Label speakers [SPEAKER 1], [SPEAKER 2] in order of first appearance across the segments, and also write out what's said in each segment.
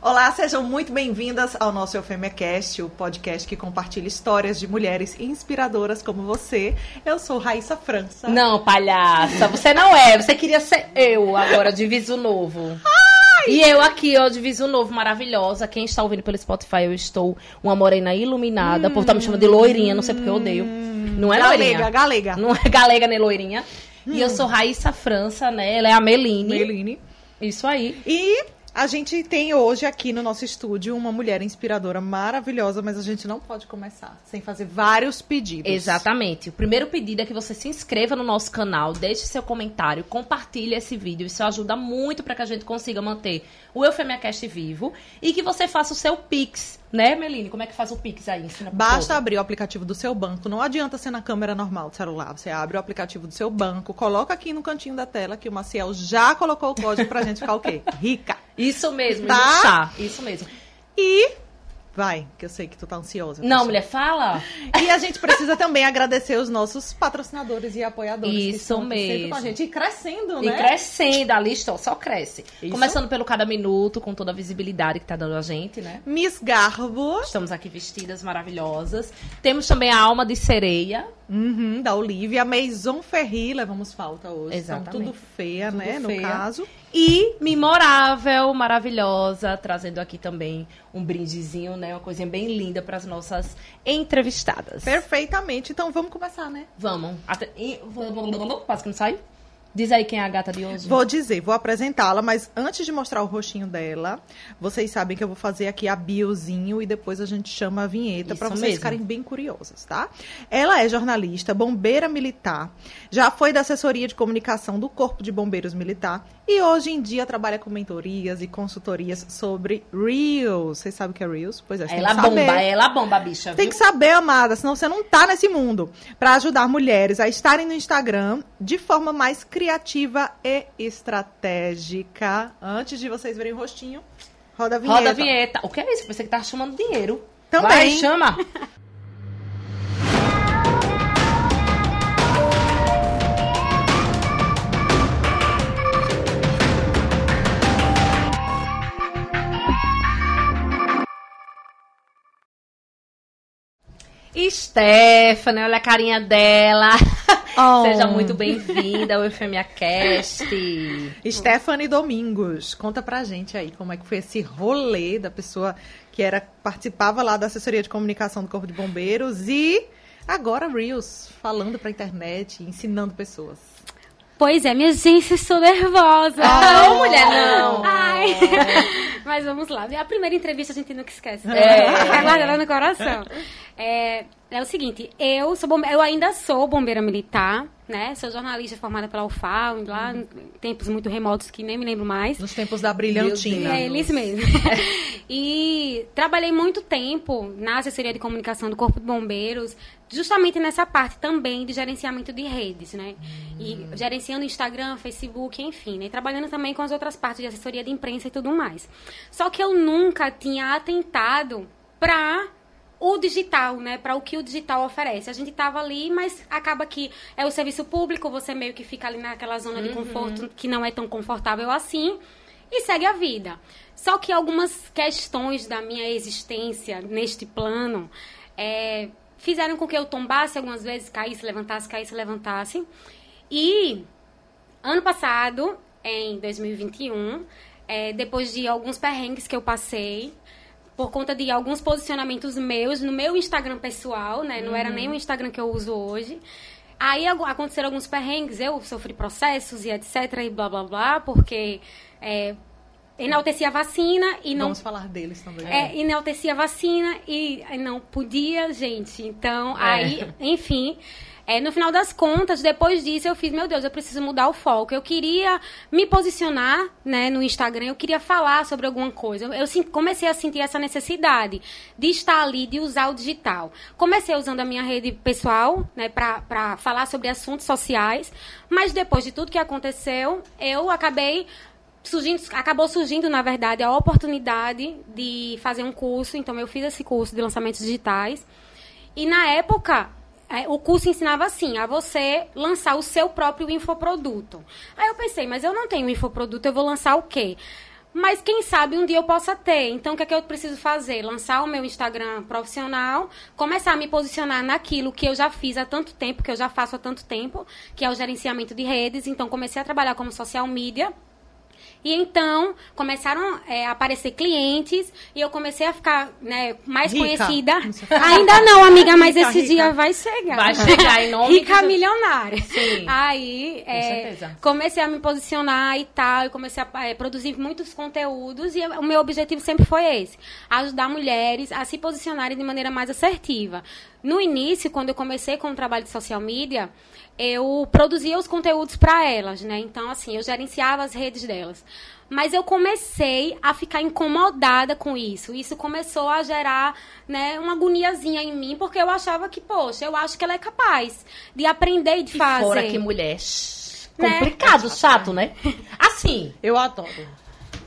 [SPEAKER 1] Olá, sejam muito bem-vindas ao nosso Eufemiacast, o podcast que compartilha histórias de mulheres inspiradoras como você. Eu sou Raíssa França.
[SPEAKER 2] Não, palhaça, você não é. Você queria ser eu agora, de Viso Novo. Ai! E eu aqui, ó, de Viso Novo, maravilhosa. Quem está ouvindo pelo Spotify, eu estou uma morena iluminada. Hum, por estar me chamando de loirinha, não sei porque eu odeio. Não é
[SPEAKER 1] galega,
[SPEAKER 2] loirinha.
[SPEAKER 1] Galega,
[SPEAKER 2] Não é galega nem loirinha. Hum. E eu sou Raíssa França, né? Ela é a Meline.
[SPEAKER 1] Meline.
[SPEAKER 2] Isso aí.
[SPEAKER 1] E a gente tem hoje aqui no nosso estúdio uma mulher inspiradora maravilhosa, mas a gente não pode começar sem fazer vários pedidos.
[SPEAKER 2] Exatamente. O primeiro pedido é que você se inscreva no nosso canal, deixe seu comentário, compartilhe esse vídeo. Isso ajuda muito para que a gente consiga manter o Eufemiacast vivo e que você faça o seu Pix. Né, Meline? Como é que faz o Pix aí? Ensina
[SPEAKER 1] Basta abrir o aplicativo do seu banco. Não adianta ser na câmera normal do celular. Você abre o aplicativo do seu banco, coloca aqui no cantinho da tela que o Maciel já colocou o código pra gente ficar o quê? Rica.
[SPEAKER 2] Isso mesmo, tá? Isso mesmo.
[SPEAKER 1] E Vai, que eu sei que tu tá ansiosa.
[SPEAKER 2] Não, mulher, fala.
[SPEAKER 1] E a gente precisa também agradecer os nossos patrocinadores e apoiadores.
[SPEAKER 2] Isso mesmo.
[SPEAKER 1] com a gente. E crescendo, né?
[SPEAKER 2] E crescendo, a lista só cresce. Isso. Começando pelo Cada Minuto, com toda a visibilidade que tá dando a gente, né?
[SPEAKER 1] Miss Garbo.
[SPEAKER 2] Estamos aqui vestidas maravilhosas. Temos também a Alma de Sereia.
[SPEAKER 1] Uhum, da Olivia. A Maison Ferri, levamos falta hoje.
[SPEAKER 2] Exatamente.
[SPEAKER 1] São tudo feia,
[SPEAKER 2] tudo
[SPEAKER 1] né?
[SPEAKER 2] Feia.
[SPEAKER 1] No caso.
[SPEAKER 2] E memorável, maravilhosa, trazendo aqui também um brindezinho, né? Uma coisinha bem linda para as nossas entrevistadas.
[SPEAKER 1] Perfeitamente. Então vamos começar, né?
[SPEAKER 2] Vamos. Até... Quase que não sai. Diz aí quem é a gata de hoje.
[SPEAKER 1] Vou dizer, vou apresentá-la, mas antes de mostrar o rostinho dela, vocês sabem que eu vou fazer aqui a biozinho e depois a gente chama a vinheta para vocês
[SPEAKER 2] mesmo.
[SPEAKER 1] ficarem bem curiosas, tá? Ela é jornalista, bombeira militar, já foi da assessoria de comunicação do Corpo de Bombeiros Militar e hoje em dia trabalha com mentorias e consultorias sobre Reels. Vocês sabem o que é Reels? Pois é,
[SPEAKER 2] ela
[SPEAKER 1] tem que
[SPEAKER 2] bomba,
[SPEAKER 1] saber.
[SPEAKER 2] ela bomba, bicha.
[SPEAKER 1] Tem
[SPEAKER 2] viu?
[SPEAKER 1] que saber, amada, senão você não tá nesse mundo. Para ajudar mulheres a estarem no Instagram de forma mais criativa e estratégica. Antes de vocês verem o rostinho, roda a vinheta.
[SPEAKER 2] Roda a vinheta. O que é isso? Pensei que tava chamando dinheiro.
[SPEAKER 1] Também.
[SPEAKER 2] Vai, chama. Stephanie, olha a carinha dela.
[SPEAKER 1] Oh.
[SPEAKER 2] Seja muito bem-vinda ao Eufemia Cast.
[SPEAKER 1] Stephanie Domingos, conta pra gente aí como é que foi esse rolê da pessoa que era participava lá da assessoria de comunicação do Corpo de Bombeiros e agora Reels, falando pra internet, ensinando pessoas.
[SPEAKER 3] Pois é, minha gente, estou nervosa.
[SPEAKER 2] Não, mulher, não.
[SPEAKER 3] Ai. Mas vamos lá. A primeira entrevista a gente nunca esquece.
[SPEAKER 2] É.
[SPEAKER 3] Fica guardada no coração. É, é o seguinte, eu sou bombe... eu ainda sou bombeira militar, né? Sou jornalista formada pela UFAL, lá em tempos muito remotos que nem me lembro mais.
[SPEAKER 1] Nos tempos da brilhantina.
[SPEAKER 3] É, eles mesmo. e trabalhei muito tempo na assessoria de comunicação do Corpo de Bombeiros, justamente nessa parte também de gerenciamento de redes, né? E gerenciando Instagram, Facebook, enfim, né? E trabalhando também com as outras partes de assessoria de imprensa e tudo mais. Só que eu nunca tinha atentado para o digital, né? Para o que o digital oferece. A gente tava ali, mas acaba que é o serviço público, você meio que fica ali naquela zona de conforto que não é tão confortável assim e segue a vida. Só que algumas questões da minha existência neste plano é, fizeram com que eu tombasse algumas vezes, caísse, levantasse, caísse, levantasse. E ano passado, em 2021, é, depois de alguns perrengues que eu passei, por conta de alguns posicionamentos meus no meu Instagram pessoal, né? Não era nem o Instagram que eu uso hoje. Aí aconteceram alguns perrengues, eu sofri processos e etc e blá blá blá, porque é, enalteci a vacina e não
[SPEAKER 1] Vamos falar deles também.
[SPEAKER 3] é, enaltecia a vacina e não podia, gente. Então,
[SPEAKER 2] É.
[SPEAKER 3] aí, enfim. É, no final das contas, depois disso, eu fiz, meu Deus, eu preciso mudar o foco. Eu queria me posicionar né, no Instagram, eu queria falar sobre alguma coisa. Eu, eu comecei a sentir essa necessidade de estar ali, de usar o digital. Comecei usando a minha rede pessoal, né, para falar sobre assuntos sociais, mas depois de tudo que aconteceu, eu acabei surgindo, acabou surgindo, na verdade, a oportunidade de fazer um curso. Então, eu fiz esse curso de lançamentos digitais. E, na época, é, o curso ensinava assim, a você lançar o seu próprio infoproduto. Aí eu pensei, mas eu não tenho infoproduto, eu vou lançar o quê? Mas quem sabe um dia eu possa ter. Então, o que é que eu preciso fazer? Lançar o meu Instagram profissional, começar a me posicionar naquilo que eu já fiz há tanto tempo, que eu já faço há tanto tempo, que é o gerenciamento de redes. Então, comecei a trabalhar como social media. E então começaram é, a aparecer clientes e eu comecei a ficar né, mais
[SPEAKER 1] Rica.
[SPEAKER 3] conhecida. Ainda não, amiga, mas
[SPEAKER 1] Rica,
[SPEAKER 3] esse
[SPEAKER 1] rica.
[SPEAKER 3] dia vai chegar.
[SPEAKER 2] Vai chegar em nome
[SPEAKER 3] Rica
[SPEAKER 2] de-
[SPEAKER 3] milionária.
[SPEAKER 2] Sim.
[SPEAKER 3] Aí é, comecei a me posicionar e tal, e comecei a é, produzir muitos conteúdos e o meu objetivo sempre foi esse: ajudar mulheres a se posicionarem de maneira mais assertiva. No início, quando eu comecei com o trabalho de social media, eu produzia os conteúdos para elas, né? Então, assim, eu gerenciava as redes delas. Mas eu comecei a ficar incomodada com isso. Isso começou a gerar, né, uma agoniazinha em mim, porque eu achava que, poxa, eu acho que ela é capaz de aprender e de
[SPEAKER 2] E
[SPEAKER 3] fazer.
[SPEAKER 2] fora que mulher.
[SPEAKER 3] Né?
[SPEAKER 2] Complicado, chato, né? Assim,
[SPEAKER 1] Eu adoro.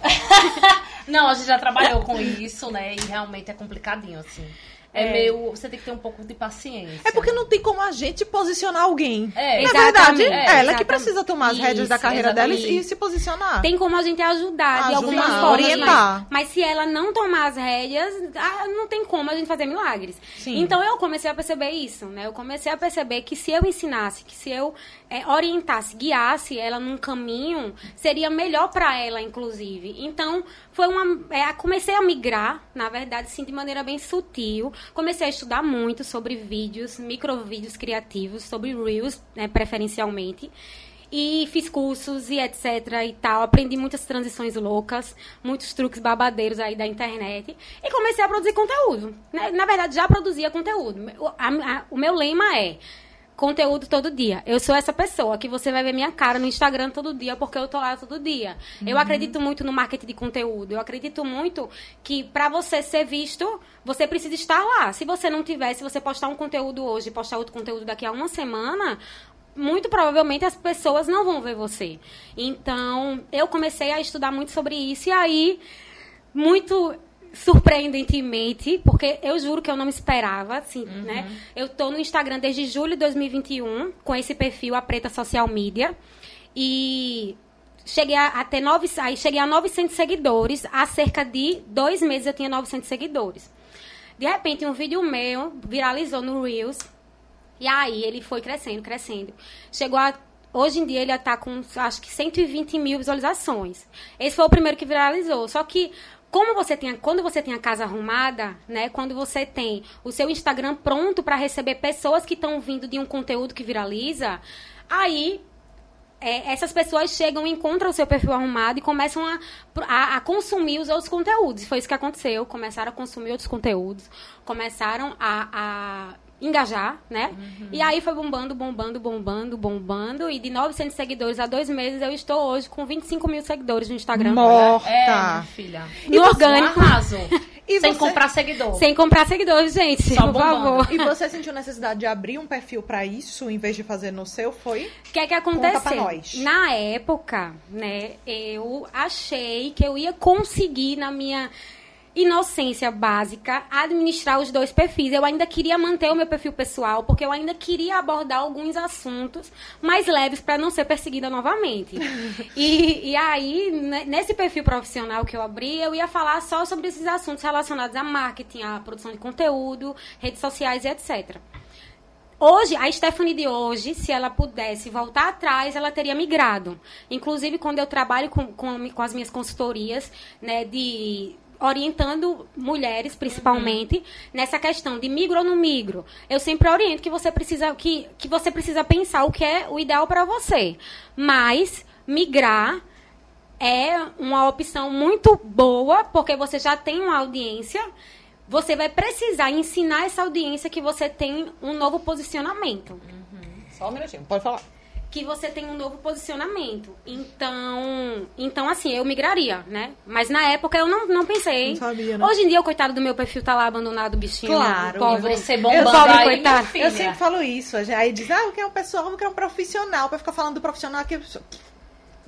[SPEAKER 2] não, a gente já trabalhou com isso, né? E realmente é complicadinho, assim. É,
[SPEAKER 3] É.
[SPEAKER 2] meio. Você tem que ter um pouco de paciência.
[SPEAKER 1] É porque não tem como a gente posicionar alguém.
[SPEAKER 2] É,
[SPEAKER 1] Na verdade,
[SPEAKER 3] Exatamente.
[SPEAKER 1] é ela que
[SPEAKER 3] Exatamente.
[SPEAKER 1] precisa tomar as rédeas da carreira dela e,
[SPEAKER 2] exatamente.
[SPEAKER 1] e se posicionar.
[SPEAKER 3] Tem como a gente ajudar de
[SPEAKER 1] Ajudar,
[SPEAKER 3] algumas formas.
[SPEAKER 1] orientar.
[SPEAKER 3] Mas, mas se ela não tomar as rédeas, ah, não tem como a gente fazer milagres.
[SPEAKER 1] Sim.
[SPEAKER 3] Então eu comecei a perceber isso, né? Eu comecei a perceber que se eu ensinasse, que se eu é, orientasse, guiasse ela num caminho, seria melhor para ela, inclusive. Então foi uma. é, comecei a migrar, na verdade, sim, de maneira bem sutil. Comecei a estudar muito sobre vídeos, microvídeos criativos, sobre Reels, né, preferencialmente. E fiz cursos e etc e tal. Aprendi muitas transições loucas, muitos truques babadeiros aí da internet. E comecei a produzir conteúdo. né? Na verdade, já produzia conteúdo. O, a- a- o meu lema é conteúdo todo dia. Eu sou essa pessoa que você vai ver minha cara no Instagram todo dia porque eu tô lá todo dia. Eu acredito muito no marketing de conteúdo. Eu acredito muito que para você ser visto, você precisa estar lá. Se você não tiver, se você postar um conteúdo hoje e postar outro conteúdo daqui a uma semana, muito provavelmente as pessoas não vão ver você. Então, eu comecei a estudar muito sobre isso e aí muito surpreendentemente, porque eu juro que eu não me esperava, assim, né? Eu tô no Instagram desde julho de 2021 com esse perfil a Preta Social Media e cheguei a, a ter nove, aí cheguei a 900 seguidores, há cerca de dois meses eu tinha 900 seguidores. De repente, um vídeo meu viralizou no Reels e aí ele foi crescendo, crescendo. Chegou a. Hoje em dia ele está com acho que 120 mil visualizações. Esse foi o primeiro que viralizou. Só que como você tem, quando você tem a casa arrumada, né? Quando você tem o seu Instagram pronto para receber pessoas que estão vindo de um conteúdo que viraliza, aí é, essas pessoas chegam, encontram o seu perfil arrumado e começam a, a, a consumir os outros conteúdos. Foi isso que aconteceu. Começaram a consumir outros conteúdos, começaram a, a engajar, né? E aí foi bombando, bombando, bombando, bombando. E de 900 seguidores a dois meses, eu estou hoje com 25 mil seguidores no Instagram.
[SPEAKER 1] Morta.
[SPEAKER 2] É, filha.
[SPEAKER 3] No orgânico.
[SPEAKER 2] Um arraso.
[SPEAKER 1] E
[SPEAKER 2] Sem
[SPEAKER 1] você-
[SPEAKER 2] comprar seguidor.
[SPEAKER 3] Sem comprar seguidores, gente,
[SPEAKER 2] Só
[SPEAKER 3] por
[SPEAKER 2] bombando.
[SPEAKER 3] favor.
[SPEAKER 1] E você sentiu necessidade de abrir um perfil pra isso, em vez de fazer no seu? Foi?
[SPEAKER 3] O que é que
[SPEAKER 1] Conta pra
[SPEAKER 3] aconteceu?
[SPEAKER 1] nós.
[SPEAKER 3] Na época, né, eu achei que eu ia conseguir, na minha inocência básica, administrar os dois perfis. Eu ainda queria manter o meu perfil pessoal, porque eu ainda queria abordar alguns assuntos mais leves para não ser perseguida novamente. e, e aí, ne- nesse perfil profissional que eu abri, eu ia falar só sobre esses assuntos relacionados a marketing, a produção de conteúdo, redes sociais e etc. Hoje, a Stephanie de hoje, se ela pudesse voltar atrás, ela teria migrado. Inclusive, quando eu trabalho com, com, com as minhas consultorias, né, de orientando mulheres, principalmente, nessa questão de migro ou não migro. Eu sempre oriento que você precisa que, que você precisa pensar o que é o ideal para você. Mas migrar é uma opção muito boa, porque você já tem uma audiência. Você vai precisar ensinar essa audiência que você tem um novo posicionamento.
[SPEAKER 1] Só um minutinho, pode falar.
[SPEAKER 3] Que você tem um novo posicionamento. Então, então assim, eu migraria, né? Mas na época eu não, não pensei.
[SPEAKER 1] Não sabia, né?
[SPEAKER 3] Hoje em dia, o coitado do meu perfil tá lá abandonado, bichinho.
[SPEAKER 1] Claro,
[SPEAKER 3] pobre.
[SPEAKER 2] Você
[SPEAKER 1] Eu
[SPEAKER 2] bombando
[SPEAKER 1] pobre,
[SPEAKER 2] aí, filha.
[SPEAKER 1] Eu sempre falo isso. a gente- Aí diz, ah, eu quero um pessoal, eu quero um profissional. Pra ficar falando do profissional aqui.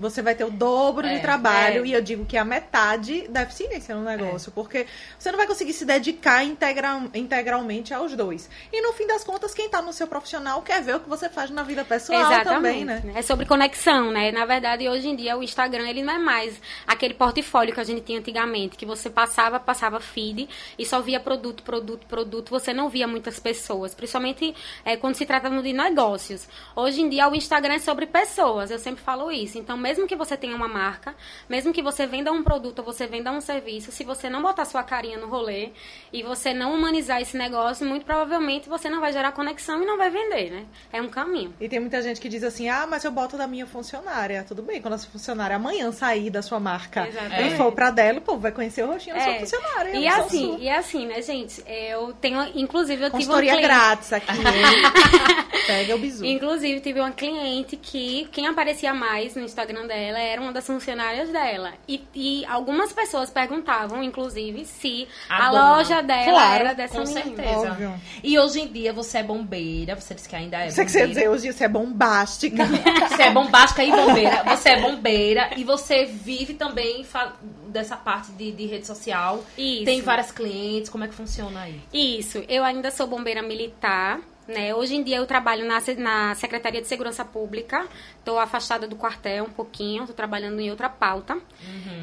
[SPEAKER 1] Você vai ter o dobro
[SPEAKER 2] É,
[SPEAKER 1] de trabalho
[SPEAKER 3] é.
[SPEAKER 1] e eu digo que é a metade da eficiência no negócio, porque você não vai conseguir se dedicar integra- integralmente aos dois. E no fim das contas, quem tá no seu profissional quer ver o que você faz na vida pessoal também, né?
[SPEAKER 3] É sobre conexão, né? Na verdade, hoje em dia o Instagram ele não é mais aquele portfólio que a gente tinha antigamente, que você passava, passava feed e só via produto, produto, produto. Você não via muitas pessoas, principalmente é, quando se tratando de negócios. Hoje em dia o Instagram é sobre pessoas. Eu sempre falo isso. Então, mesmo que você tenha uma marca, mesmo que você venda um produto ou você venda um serviço, se você não botar sua carinha no rolê e você não humanizar esse negócio, muito provavelmente você não vai gerar conexão e não vai vender, né? É um caminho.
[SPEAKER 1] E tem muita gente que diz assim: ah, mas eu boto da minha funcionária. Tudo bem, quando a sua funcionária amanhã sair da sua marca
[SPEAKER 3] Exatamente.
[SPEAKER 1] e for pra dela, o povo vai conhecer o rostinho da sua
[SPEAKER 3] É.
[SPEAKER 1] funcionária.
[SPEAKER 3] E assim,
[SPEAKER 1] sua.
[SPEAKER 3] e assim, né, gente? Eu tenho, inclusive, eu tive uma
[SPEAKER 1] Consultoria
[SPEAKER 3] cliente.
[SPEAKER 1] grátis aqui. Pega o bizu.
[SPEAKER 3] Inclusive, tive uma cliente que quem aparecia mais no Instagram dela era uma das funcionárias dela. E, e algumas pessoas perguntavam, inclusive, se
[SPEAKER 2] A
[SPEAKER 3] a, loja dela
[SPEAKER 1] Claro,
[SPEAKER 3] era dessa
[SPEAKER 2] Com
[SPEAKER 3] menina.
[SPEAKER 2] certeza.
[SPEAKER 1] Óbvio.
[SPEAKER 2] E hoje em dia você é bombeira, você disse que ainda é
[SPEAKER 1] Você que você
[SPEAKER 2] bombeira.
[SPEAKER 1] dizer hoje você é bombástica.
[SPEAKER 2] Você é bombástica e bombeira. Você é bombeira e você vive também dessa parte de, de rede social.
[SPEAKER 3] Isso.
[SPEAKER 2] Tem várias clientes. Como é que funciona aí?
[SPEAKER 3] Isso, eu ainda sou bombeira militar. Né? Hoje em dia eu trabalho na, na Secretaria de Segurança Pública. Estou afastada do quartel um pouquinho, estou trabalhando em outra pauta.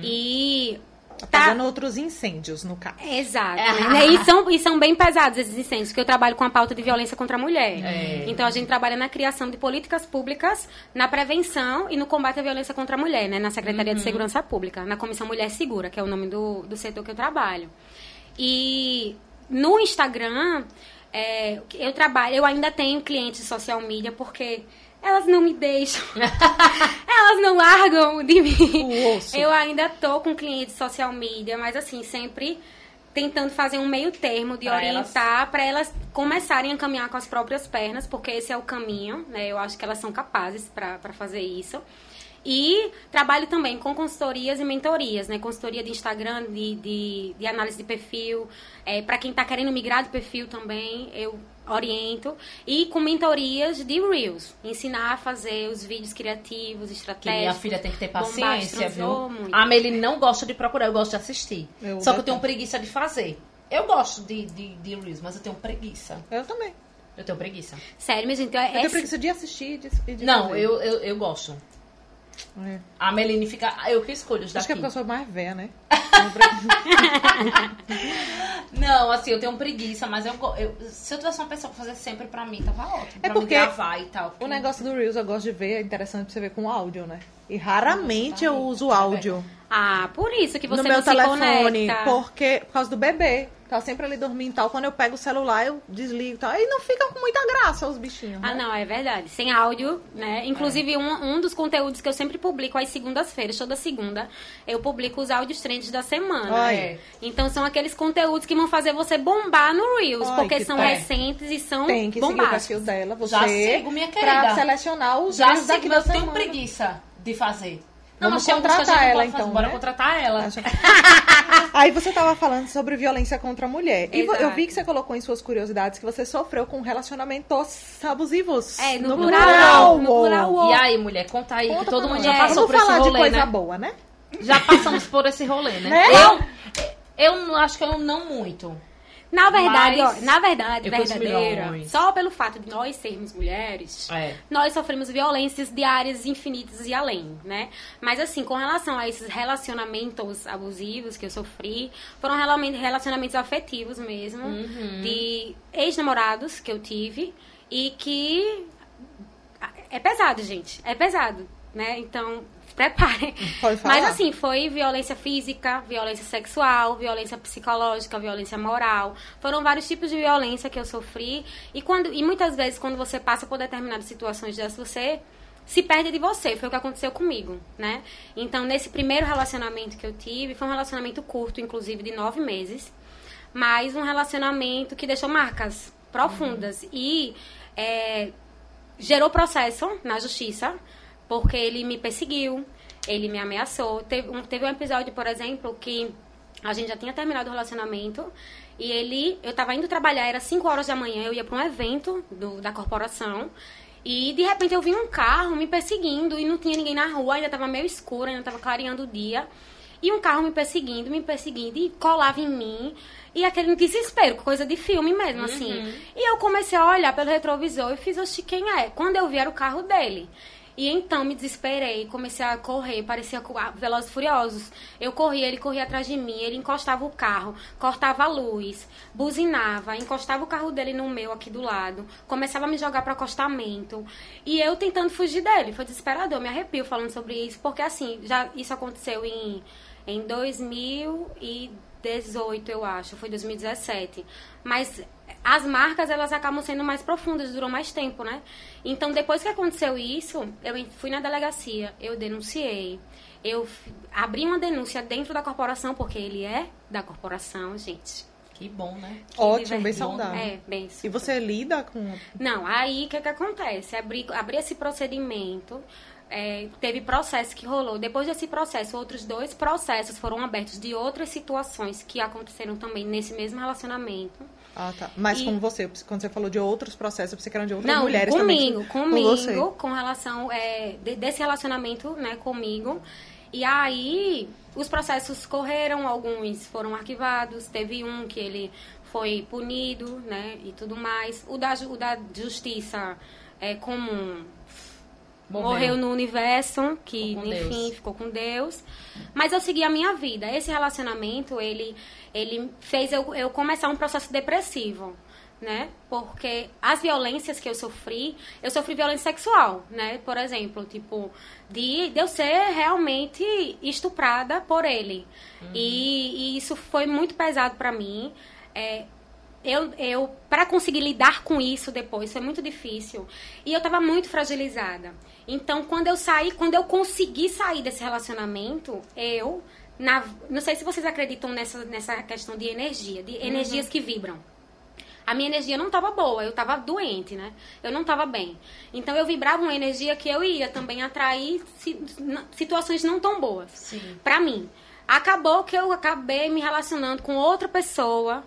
[SPEAKER 3] E
[SPEAKER 1] Apagando outros incêndios, no caso.
[SPEAKER 3] Exato.
[SPEAKER 2] É.
[SPEAKER 3] né? E, são, e são bem pesados esses incêndios, porque eu trabalho com a pauta de violência contra a mulher.
[SPEAKER 2] É.
[SPEAKER 3] Então a gente trabalha na criação de políticas públicas, na prevenção e no combate à violência contra a mulher, né? Na Secretaria de Segurança Pública, na Comissão Mulher Segura, que é o nome do, do setor que eu trabalho. E no Instagram, é, eu trabalho, eu ainda tenho clientes de social media, porque elas não me deixam. elas não largam de mim. Eu ainda tô com clientes de social media, mas assim, sempre tentando fazer um meio termo de
[SPEAKER 2] Pra
[SPEAKER 3] orientar para elas começarem a caminhar com as próprias pernas, porque esse é o caminho, né? Eu acho que elas são capazes para fazer isso. E trabalho também com consultorias e mentorias, né? Consultoria de Instagram, de, de, de análise de perfil. É, para quem está querendo migrar de perfil também, eu oriento. E com mentorias de Reels. Ensinar a fazer os vídeos criativos,
[SPEAKER 2] Que
[SPEAKER 3] estratégicos.
[SPEAKER 2] minha filha tem que ter paciência, viu?
[SPEAKER 3] muito.
[SPEAKER 2] A Amelie não gosta de procurar, eu gosto de assistir.
[SPEAKER 1] Eu
[SPEAKER 2] Só que eu tenho preguiça de fazer. Eu gosto de, de, de Reels, mas eu tenho preguiça.
[SPEAKER 1] Eu também.
[SPEAKER 2] Eu tenho preguiça.
[SPEAKER 3] Sério, minha gente,
[SPEAKER 1] Eu
[SPEAKER 3] é,
[SPEAKER 1] tenho preguiça de assistir e de, de
[SPEAKER 2] Não, eu, eu, eu gosto.
[SPEAKER 1] É.
[SPEAKER 2] A Meline fica. Eu que escolho os
[SPEAKER 1] Acho que é
[SPEAKER 2] daqui.
[SPEAKER 1] porque eu sou mais velha, né?
[SPEAKER 2] Não, assim, eu tenho preguiça, mas eu, eu- se eu tivesse uma pessoa pra fazer sempre pra mim, tava ótimo.
[SPEAKER 1] É
[SPEAKER 2] pra
[SPEAKER 1] porque
[SPEAKER 2] me gravar e tal.
[SPEAKER 1] O negócio do Reels eu gosto de ver, é interessante pra você ver com áudio, né? E raramente
[SPEAKER 2] tá
[SPEAKER 1] eu
[SPEAKER 2] aí.
[SPEAKER 1] uso áudio
[SPEAKER 3] Ah, por isso que você
[SPEAKER 1] no meu telefone,
[SPEAKER 3] conecta.
[SPEAKER 1] porque por causa do bebê. Tá sempre ali dormindo e tal. Quando eu pego o celular, eu desligo e tal. Aí não fica com muita graça os bichinhos.
[SPEAKER 3] Ah,
[SPEAKER 1] né?
[SPEAKER 3] não, é verdade. Sem áudio, né? Inclusive, um, um dos conteúdos que eu sempre publico às segundas-feiras, toda segunda, eu publico os áudios trends da semana.
[SPEAKER 1] Ai.
[SPEAKER 2] É.
[SPEAKER 3] Então, são aqueles conteúdos que vão fazer você bombar no Reels,
[SPEAKER 1] Ai,
[SPEAKER 3] porque
[SPEAKER 1] que
[SPEAKER 3] são
[SPEAKER 1] top.
[SPEAKER 3] recentes e são
[SPEAKER 1] Tem que seguir o
[SPEAKER 3] bombásticos.
[SPEAKER 1] perfil dela, você.
[SPEAKER 2] Já sigo, minha
[SPEAKER 1] Pra
[SPEAKER 2] querida.
[SPEAKER 1] selecionar os
[SPEAKER 2] Já que
[SPEAKER 1] da
[SPEAKER 2] eu tenho
[SPEAKER 1] semana.
[SPEAKER 2] preguiça de fazer.
[SPEAKER 1] Vamos
[SPEAKER 2] mas tem alguns que a
[SPEAKER 1] contratar
[SPEAKER 2] não
[SPEAKER 1] ela,
[SPEAKER 2] fazer.
[SPEAKER 1] então,
[SPEAKER 2] Bora
[SPEAKER 1] né?
[SPEAKER 2] contratar ela.
[SPEAKER 1] Aí você tava falando sobre violência contra a mulher. E vo- eu
[SPEAKER 3] Exato.
[SPEAKER 1] vi que você colocou em suas curiosidades que você sofreu com relacionamentos abusivos.
[SPEAKER 3] É, no plural, no plural.
[SPEAKER 2] E aí, mulher, conta aí,
[SPEAKER 1] Conta
[SPEAKER 2] que todo mundo já passou
[SPEAKER 1] Vamos
[SPEAKER 2] por esse
[SPEAKER 1] falar de
[SPEAKER 2] rolê,
[SPEAKER 1] coisa
[SPEAKER 2] né?
[SPEAKER 1] boa, né?
[SPEAKER 2] Já passamos por esse rolê, né?
[SPEAKER 1] Né?
[SPEAKER 2] Eu, eu não- acho que eu não muito.
[SPEAKER 3] Na verdade,
[SPEAKER 2] Mas
[SPEAKER 3] ó, na verdade, verdadeira, só pelo fato de nós sermos mulheres,
[SPEAKER 2] É.
[SPEAKER 3] nós sofremos violências diárias infinitas e além, né? Mas assim, com relação a esses relacionamentos abusivos que eu sofri, foram relacionamentos afetivos mesmo,
[SPEAKER 2] Uhum.
[SPEAKER 3] de ex-namorados que eu tive e que é pesado, gente, é pesado, né? Então, preparem.
[SPEAKER 1] Pode falar.
[SPEAKER 3] Mas assim, foi violência física, violência sexual, violência psicológica, violência moral. Foram vários tipos de violência que eu sofri. E, quando, e muitas vezes, quando você passa por determinadas situações dessas, você se perde de você. Foi o que aconteceu comigo, né? Então, nesse primeiro relacionamento que eu tive, foi um relacionamento curto, inclusive, de nove meses. Mas um relacionamento que deixou marcas profundas. E é, gerou processo na justiça, porque ele me perseguiu, ele me ameaçou. Teve um, teve um episódio, por exemplo, que a gente já tinha terminado o relacionamento e ele, eu tava indo trabalhar, era 5 horas da manhã, eu ia para um evento do, da corporação E de repente eu vi um carro me perseguindo e não tinha ninguém na rua, ainda tava meio escuro, ainda tava clareando o dia. E um carro me perseguindo, me perseguindo e colava em mim. E aquele desespero, coisa de filme mesmo, assim. E eu comecei a olhar pelo retrovisor e fiz, oxi, quem é? Quando eu vi era o carro dele. E então me desesperei, comecei a correr, parecia ah, Velozes Furiosos. Eu corria, ele corria atrás de mim, ele encostava o carro, cortava a luz, buzinava, encostava o carro dele no meu aqui do lado, começava a me jogar para acostamento. E eu tentando fugir dele, foi desesperador, eu me arrepio falando sobre isso, porque assim, já isso aconteceu em em 2018, eu acho, foi 2017. Mas as marcas, elas acabam sendo mais profundas, duram mais tempo, né? Então, depois que aconteceu isso, eu fui na delegacia, eu denunciei. Eu abri uma denúncia dentro da corporação, porque ele é da corporação, gente.
[SPEAKER 2] Que bom, né?
[SPEAKER 3] Que
[SPEAKER 1] Ótimo, bem saudável.
[SPEAKER 3] É, bem
[SPEAKER 1] E você lida com.
[SPEAKER 3] não, aí o que, que acontece? Abri, abri esse procedimento, é, teve processo que rolou. Depois desse processo, outros dois processos foram abertos de outras situações que aconteceram também nesse mesmo relacionamento.
[SPEAKER 1] Ah, tá. Mas
[SPEAKER 3] E-
[SPEAKER 1] com você, quando você falou de outros processos, eu pensei que eram de outras
[SPEAKER 3] Não,
[SPEAKER 1] mulheres também.
[SPEAKER 3] comigo,
[SPEAKER 1] com
[SPEAKER 3] comigo,
[SPEAKER 1] você.
[SPEAKER 3] com relação é, de- desse relacionamento, né, comigo. E aí, os processos correram, alguns foram arquivados, teve um que ele foi punido, né, e tudo mais. O da, o da justiça é comum, morreu no universo, que
[SPEAKER 2] Ficou
[SPEAKER 3] enfim,
[SPEAKER 2] Deus.
[SPEAKER 3] ficou com Deus. Mas eu segui a minha vida. Esse relacionamento, ele, ele fez eu, eu começar um processo depressivo, né? Porque as violências que eu sofri, eu sofri violência sexual, né? Por exemplo, tipo, de, de eu ser realmente estuprada por ele. E, e isso foi muito pesado pra mim. É, eu, eu para conseguir lidar com isso depois foi muito difícil e eu estava muito fragilizada então quando eu saí quando eu consegui sair desse relacionamento eu na, não sei se vocês acreditam nessa nessa questão de energia de energias que vibram a minha energia não estava boa, eu estava doente, né? Eu não estava bem. Então eu vibrava uma energia que eu ia também atrair situações não tão boas pra mim. Acabou que eu acabei me relacionando com outra pessoa,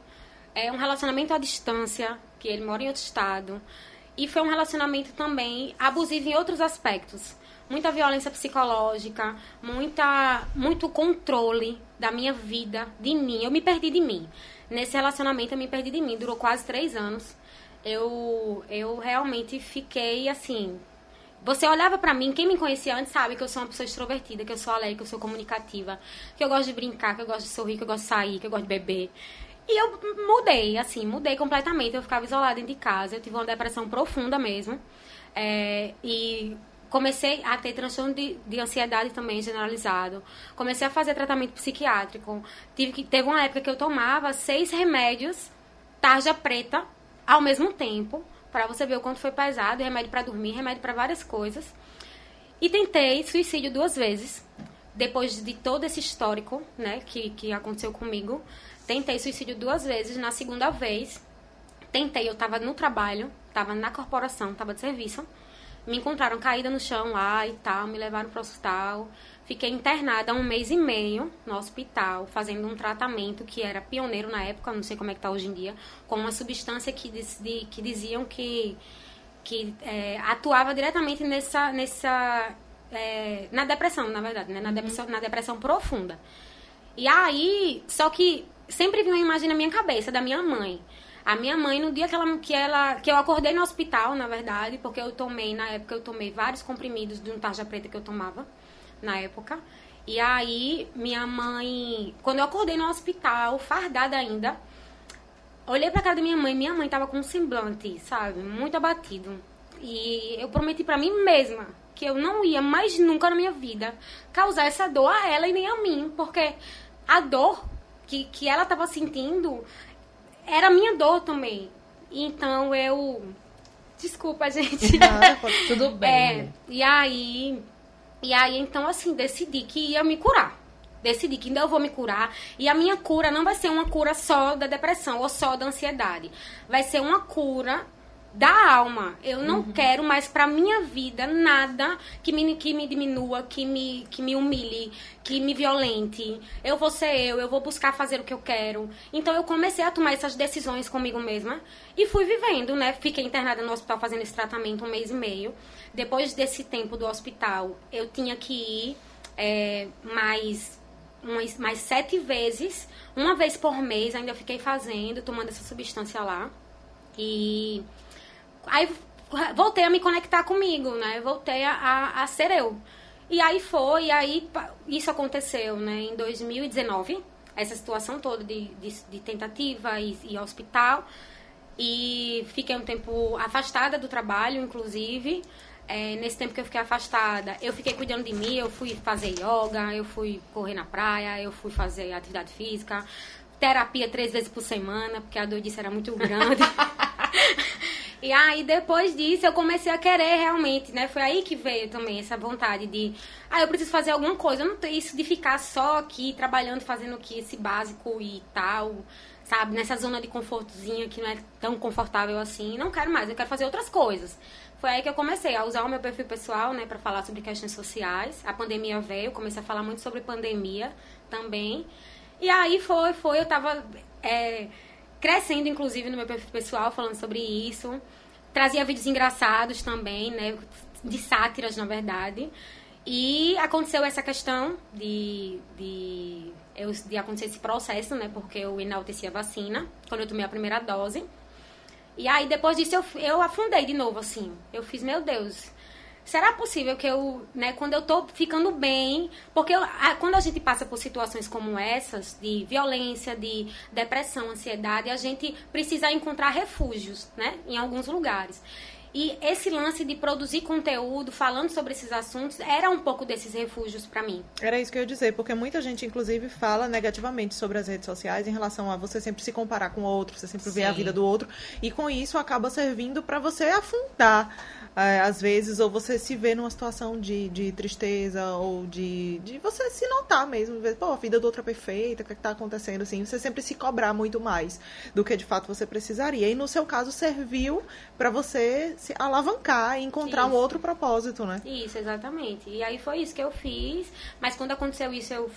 [SPEAKER 3] é um relacionamento à distância, que ele mora em outro estado, e foi um relacionamento também abusivo em outros aspectos. Muita violência psicológica, muita, muito controle da minha vida, de mim. Eu me perdi de mim. Nesse relacionamento eu me perdi de mim. Durou quase três anos. Eu, eu realmente fiquei assim, você olhava pra mim, quem me conhecia antes sabe que eu sou uma pessoa extrovertida, que eu sou alegre, que eu sou comunicativa, que eu gosto de brincar, que eu gosto de sorrir, que eu gosto de sair, que eu gosto de beber. E eu mudei, assim, mudei completamente. Eu ficava isolada dentro de casa, eu tive uma depressão profunda mesmo. É, e comecei a ter transtorno de, de ansiedade também generalizado. Comecei a fazer tratamento psiquiátrico. Tive que, teve uma época que eu tomava seis remédios, tarja preta, ao mesmo tempo, para você ver o quanto foi pesado, remédio para dormir, remédio para várias coisas. E tentei suicídio duas vezes, depois de todo esse histórico, né, que, que aconteceu comigo. Tentei suicídio duas vezes, na segunda vez, tentei, eu tava no trabalho, tava na corporação, tava de serviço. Me encontraram caída no chão lá e tal, me levaram pro hospital. Fiquei internada um mês e meio no hospital, fazendo um tratamento que era pioneiro na época, não sei como é que tá hoje em dia, com uma substância que, diz- de- que diziam que, que é, atuava diretamente nessa, nessa é, na depressão, na verdade, né? na, depressão, na depressão profunda. E aí, só que sempre vinha uma imagem na minha cabeça da minha mãe. A minha mãe, no dia que ela, que ela. que eu acordei no hospital, na verdade, porque eu tomei, na época, eu tomei vários comprimidos de um tarja preta que eu tomava, na época. E aí, minha mãe. Quando eu acordei no hospital, fardada ainda, olhei pra cara da minha mãe, minha mãe tava com um semblante, sabe, muito abatido. E eu prometi pra mim mesma que eu não ia mais nunca na minha vida causar essa dor a ela e nem a mim, porque a dor que, que ela tava sentindo era a minha dor também. Então eu. Desculpa, gente.
[SPEAKER 1] Ah,
[SPEAKER 2] Tudo bem.
[SPEAKER 3] É, e aí, e aí então assim, decidi que ia me curar. Decidi que ainda eu vou me curar. E a minha cura não vai ser uma cura só da depressão ou só da ansiedade. Vai ser uma cura da alma. Eu não quero mais pra minha vida nada que me, que me diminua, que me, que me humilhe, que me violente. Eu vou ser eu, eu vou buscar fazer o que eu quero. Então eu comecei a tomar essas decisões comigo mesma e fui vivendo, né? Fiquei internada no hospital fazendo esse tratamento um mês e meio. Depois desse tempo do hospital, eu tinha que ir é, mais umas, mais sete vezes, uma vez por mês, ainda fiquei fazendo, tomando essa substância lá. E aí voltei a me conectar comigo, né? Voltei a, a, a ser eu. E aí foi, e aí isso aconteceu, né? Em 2019, essa situação toda de, de, de tentativa e, e hospital. E fiquei um tempo afastada do trabalho, inclusive. É, nesse tempo que eu fiquei afastada, eu fiquei cuidando de mim, eu fui fazer yoga, eu fui correr na praia, eu fui fazer atividade física, terapia três vezes por semana, porque a doidice era muito grande. E aí, depois disso, eu comecei a querer realmente, né? Foi aí que veio também essa vontade de... Ah, eu preciso fazer alguma coisa. Eu não tenho isso de ficar só aqui, trabalhando, fazendo aqui esse básico e tal, sabe? Nessa zona de confortozinha que não é tão confortável assim. Não quero mais, eu quero fazer outras coisas. Foi aí que eu comecei a usar o meu perfil pessoal, né? Pra falar sobre questões sociais. A pandemia veio, comecei a falar muito sobre pandemia também. E aí foi, foi, eu tava... é, crescendo, inclusive, no meu perfil pessoal, falando sobre isso. Trazia vídeos engraçados também, né? De sátiras, na verdade. E aconteceu essa questão de, de, eu, de acontecer esse processo, né? Porque eu enalteci a vacina quando eu tomei a primeira dose. E aí, depois disso, eu, eu afundei de novo, assim. Eu fiz, meu Deus, será possível que eu, né, quando eu tô ficando bem, porque eu- a- quando a gente passa por situações como essas, de violência, de depressão, ansiedade, a gente precisa encontrar refúgios, né, em alguns lugares. E esse lance de produzir conteúdo falando sobre esses assuntos era um pouco desses refúgios pra mim.
[SPEAKER 1] Era isso que eu ia dizer, porque muita gente, inclusive, fala negativamente sobre as redes sociais em relação a você sempre se comparar com o outro, você sempre ver a
[SPEAKER 2] Sim.
[SPEAKER 1] vida do outro, e com isso acaba servindo para você afundar, é, às vezes, ou você se ver numa situação de, de tristeza, ou de, de você se notar mesmo, ver, pô, a vida do outro é perfeita, o que, é que tá acontecendo, assim, você sempre se cobrar muito mais do que de fato você precisaria. E no seu caso, serviu para você se alavancar e encontrar um
[SPEAKER 3] Isso.
[SPEAKER 1] outro propósito, né?
[SPEAKER 3] Isso, exatamente. E aí foi isso que eu fiz, mas quando aconteceu isso, eu...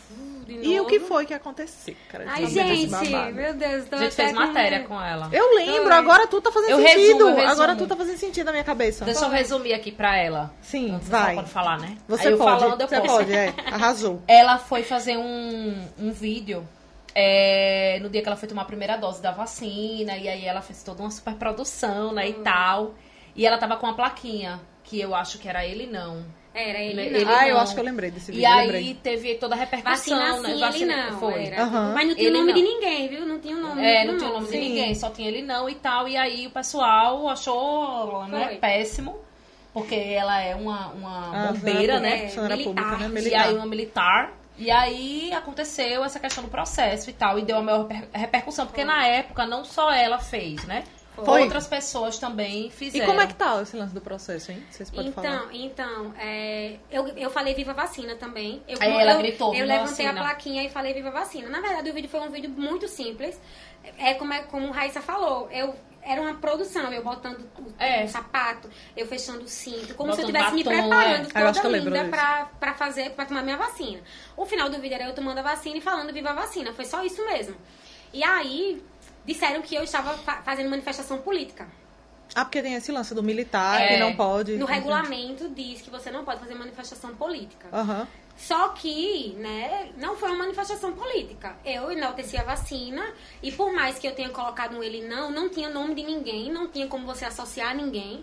[SPEAKER 1] E o que foi que aconteceu? Cara,
[SPEAKER 3] Ai, gente, meu Deus, tô
[SPEAKER 2] A gente
[SPEAKER 3] até
[SPEAKER 2] fez
[SPEAKER 3] com-
[SPEAKER 2] matéria com ela.
[SPEAKER 1] Eu lembro,
[SPEAKER 3] Oi.
[SPEAKER 1] agora tudo tá fazendo
[SPEAKER 2] Eu
[SPEAKER 1] sentido.
[SPEAKER 2] resumo, eu resumo.
[SPEAKER 1] Agora tudo tá fazendo sentido na minha cabeça.
[SPEAKER 2] Deixa eu resumir aqui pra ela.
[SPEAKER 1] Sim,
[SPEAKER 2] Você
[SPEAKER 1] vai.
[SPEAKER 2] Pode falar, né?
[SPEAKER 1] Você
[SPEAKER 2] Aí
[SPEAKER 1] pode,
[SPEAKER 2] falando,
[SPEAKER 1] você
[SPEAKER 2] posso.
[SPEAKER 1] pode, é. Arrasou.
[SPEAKER 2] Ela foi fazer um, um vídeo é, no dia que ela foi tomar a primeira dose da vacina. E aí ela fez toda uma super produção, né? E tal. E ela tava com uma plaquinha, que eu acho que era ele não.
[SPEAKER 3] Era ele,
[SPEAKER 2] Ele
[SPEAKER 3] não.
[SPEAKER 1] ah, eu
[SPEAKER 2] não.
[SPEAKER 1] acho que eu lembrei desse vídeo.
[SPEAKER 2] E aí
[SPEAKER 1] lembrei.
[SPEAKER 2] teve toda a repercussão,
[SPEAKER 3] Vacina
[SPEAKER 2] né?
[SPEAKER 3] sim,
[SPEAKER 2] Vacina-
[SPEAKER 3] ele não.
[SPEAKER 2] Foi.
[SPEAKER 3] Era.
[SPEAKER 1] Aham.
[SPEAKER 3] Mas não tinha o nome
[SPEAKER 2] não.
[SPEAKER 3] de ninguém, viu? Não tinha o nome.
[SPEAKER 2] É, não tinha o nome de
[SPEAKER 1] Sim.
[SPEAKER 2] ninguém, só tinha ele não e tal. E aí o pessoal achou né, péssimo, porque ela é uma, uma
[SPEAKER 1] Ah,
[SPEAKER 2] bombeira, né?
[SPEAKER 1] funcionária
[SPEAKER 3] militar.
[SPEAKER 1] pública, né?
[SPEAKER 2] E
[SPEAKER 1] Militar.
[SPEAKER 2] aí uma militar. E aí aconteceu essa questão do processo e tal, e deu a maior reper- repercussão, porque na época não só ela fez, né?
[SPEAKER 1] Foi.
[SPEAKER 2] Outras pessoas também
[SPEAKER 1] E
[SPEAKER 2] fizeram.
[SPEAKER 1] como é que tá esse lance do processo, hein? Vocês podem
[SPEAKER 3] Então,
[SPEAKER 1] falar.
[SPEAKER 3] então, é, eu, eu falei Viva Vacina também. Eu,
[SPEAKER 2] Aí ela
[SPEAKER 3] eu,
[SPEAKER 2] gritou,
[SPEAKER 3] Eu
[SPEAKER 2] "Viva
[SPEAKER 3] levantei
[SPEAKER 2] vacina".
[SPEAKER 3] a plaquinha e falei Viva Vacina. Na verdade, o vídeo foi um vídeo muito simples. É como, é, como Raíssa falou. Eu, era uma produção, eu botando o,
[SPEAKER 2] É.
[SPEAKER 3] sapato, eu fechando o cinto, como se eu
[SPEAKER 2] Botando
[SPEAKER 3] estivesse me
[SPEAKER 2] batom,
[SPEAKER 3] preparando
[SPEAKER 2] é.
[SPEAKER 3] Toda linda pra, pra fazer, pra tomar minha vacina. O final do vídeo era eu tomando a vacina e falando Viva Vacina. Foi só isso mesmo. E aí, disseram que eu estava fa- fazendo manifestação política.
[SPEAKER 1] Ah, porque tem esse lance do militar
[SPEAKER 2] É.
[SPEAKER 1] que não pode.
[SPEAKER 3] No regulamento diz que você não pode fazer manifestação política.
[SPEAKER 1] Aham.
[SPEAKER 3] Só que, né, não foi uma manifestação política. Eu enalteci a vacina e por mais que eu tenha colocado um ele não, não tinha nome de ninguém, não tinha como você associar a ninguém.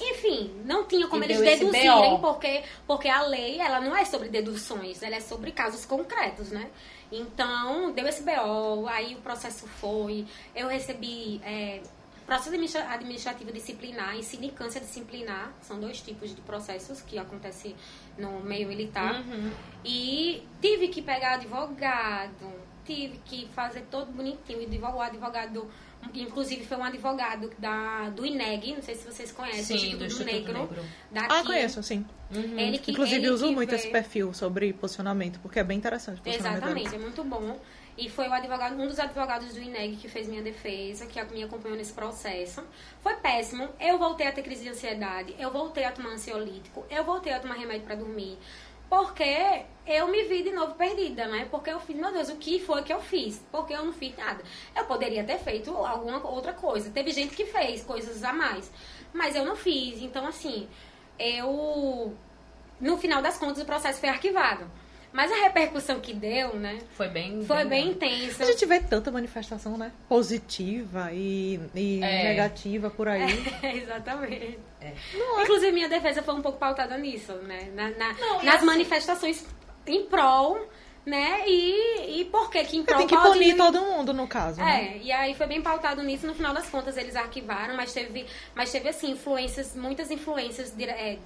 [SPEAKER 3] Enfim, não tinha como
[SPEAKER 2] E
[SPEAKER 3] eles deduzirem, porque, porque a lei, ela não é sobre deduções, ela é sobre casos concretos, né? Então, deu esse BO, aí o processo foi, eu recebi é, processo administra- administrativo disciplinar e sindicância disciplinar, são dois tipos de processos que acontecem no meio militar.
[SPEAKER 2] Uhum.
[SPEAKER 3] E tive que pegar advogado, tive que fazer todo bonitinho, o advogado Inclusive foi um advogado da, do INEG, não sei se vocês conhecem,
[SPEAKER 2] Sim,
[SPEAKER 3] Instituto
[SPEAKER 2] do Instituto
[SPEAKER 3] Negro.
[SPEAKER 2] Negro.
[SPEAKER 3] Daqui.
[SPEAKER 1] Ah, conheço, sim.
[SPEAKER 3] Ele que,
[SPEAKER 1] Inclusive,
[SPEAKER 3] ele
[SPEAKER 1] uso
[SPEAKER 3] que
[SPEAKER 1] muito
[SPEAKER 3] vê-
[SPEAKER 1] esse perfil sobre posicionamento, porque é bem interessante
[SPEAKER 3] Exatamente, é muito bom. E foi o advogado, um dos advogados do INEG que fez minha defesa, que me acompanhou nesse processo. Foi péssimo. Eu voltei a ter crise de ansiedade, eu voltei a tomar ansiolítico, eu voltei a tomar remédio pra dormir. Porque eu me vi de novo perdida, né? Porque eu fiz, meu Deus, o que foi que eu fiz? Porque eu não fiz nada. Eu poderia ter feito alguma outra coisa. Teve gente que fez coisas a mais. Mas eu não fiz. Então, assim, eu. No final das contas, o processo foi arquivado. Mas a repercussão que deu, né?
[SPEAKER 2] Foi bem.
[SPEAKER 3] Foi bem
[SPEAKER 2] grande.
[SPEAKER 3] intensa.
[SPEAKER 1] A gente vê tanta manifestação, né? Positiva e, e
[SPEAKER 2] É.
[SPEAKER 1] negativa por aí.
[SPEAKER 3] Exatamente.
[SPEAKER 2] É.
[SPEAKER 3] Inclusive, minha defesa foi um pouco pautada nisso, né? Na- na-
[SPEAKER 2] Não,
[SPEAKER 3] nas
[SPEAKER 2] assim-
[SPEAKER 3] manifestações em prol, né? E, e por que que em
[SPEAKER 1] Porque
[SPEAKER 3] prol
[SPEAKER 1] tem que punir todo mundo, no caso, né?
[SPEAKER 3] É, e aí foi bem pautado nisso, no final das contas eles arquivaram, mas teve, mas teve assim, influências, muitas influências é,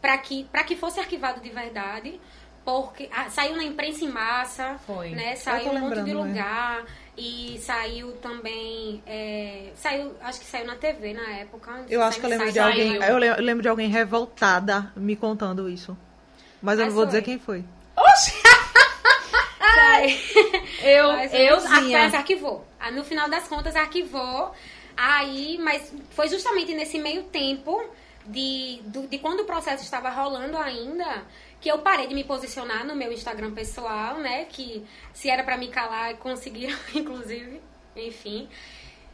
[SPEAKER 3] para que, pra que fosse arquivado de verdade, porque ah, saiu na imprensa em massa,
[SPEAKER 2] Foi.
[SPEAKER 3] né? Saiu um monte de
[SPEAKER 1] lembrando, é.
[SPEAKER 3] lugar e saiu também, é, saiu, acho que saiu na TV na época.
[SPEAKER 1] Eu acho que eu lembro de alguém. Eu le- eu lembro de alguém revoltada me contando isso. Mas eu
[SPEAKER 3] Mas
[SPEAKER 1] não vou
[SPEAKER 3] foi.
[SPEAKER 1] dizer quem foi.
[SPEAKER 3] Sai.
[SPEAKER 2] Eu,
[SPEAKER 3] Mas
[SPEAKER 2] eu,
[SPEAKER 3] a peça arquivou. Ah, No final das contas, arquivou. Aí, mas foi justamente nesse meio tempo de, do- de quando o processo estava rolando ainda que eu parei de me posicionar no meu Instagram pessoal, né? Que se era pra me calar, conseguiram, inclusive. Enfim.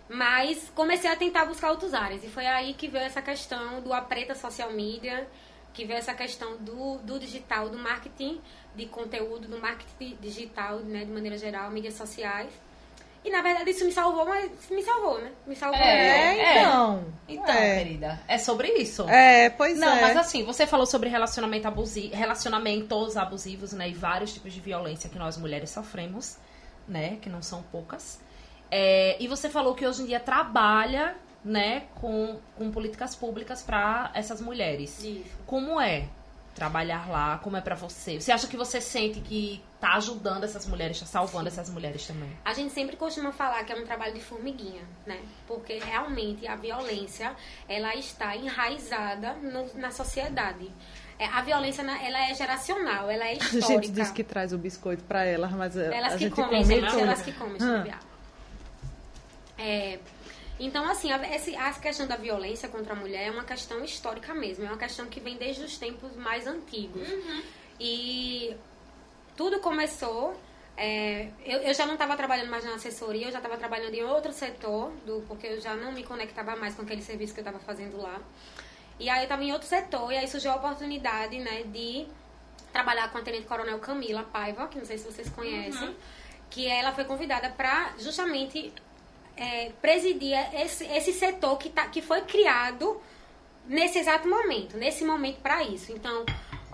[SPEAKER 3] Mas comecei a tentar buscar outras áreas. E foi aí que veio essa questão do apreta social media, que veio essa questão do, do digital, do marketing de conteúdo, do marketing digital, né, de maneira geral, mídias sociais. E na verdade isso me salvou, mas me salvou, né? Me salvou.
[SPEAKER 2] É,
[SPEAKER 1] É, então.
[SPEAKER 2] Então,
[SPEAKER 1] é.
[SPEAKER 2] querida, é sobre isso.
[SPEAKER 1] É, pois
[SPEAKER 2] Não,
[SPEAKER 1] é.
[SPEAKER 2] mas assim, você falou sobre relacionamento abusi relacionamentos abusivos, né? E vários tipos de violência que nós mulheres sofremos, né? Que não são poucas. É, e você falou que hoje em dia trabalha, né? Com, com políticas públicas para essas mulheres.
[SPEAKER 3] Isso.
[SPEAKER 2] Como é trabalhar lá? Como é pra você? Você acha que você sente que tá ajudando essas mulheres, tá salvando essas mulheres também?
[SPEAKER 3] A gente sempre costuma falar que é um trabalho de formiguinha, né? Porque realmente a violência, ela está enraizada no- na sociedade. É, a violência, ela é geracional, ela é
[SPEAKER 1] A
[SPEAKER 3] histórica.
[SPEAKER 1] gente diz que traz o biscoito pra elas, mas é,
[SPEAKER 3] Elas
[SPEAKER 1] a
[SPEAKER 3] que
[SPEAKER 1] gente
[SPEAKER 3] comem,
[SPEAKER 1] come
[SPEAKER 3] elas que comem,
[SPEAKER 1] ah.
[SPEAKER 3] É, então, assim, a, a questão da violência contra a mulher é uma questão histórica mesmo. É uma questão que vem desde os tempos mais antigos. E tudo começou... é, eu, eu já não estava trabalhando mais na assessoria, eu já estava trabalhando em outro setor, do, porque eu já não me conectava mais com aquele serviço que eu estava fazendo lá. E aí eu estava em outro setor, e aí surgiu a oportunidade, né, de trabalhar com a Tenente Coronel Camila Paiva, que não sei se vocês conhecem, que ela foi convidada para justamente é, presidir esse, esse setor que, tá, que foi criado nesse exato momento, nesse momento para isso. Então,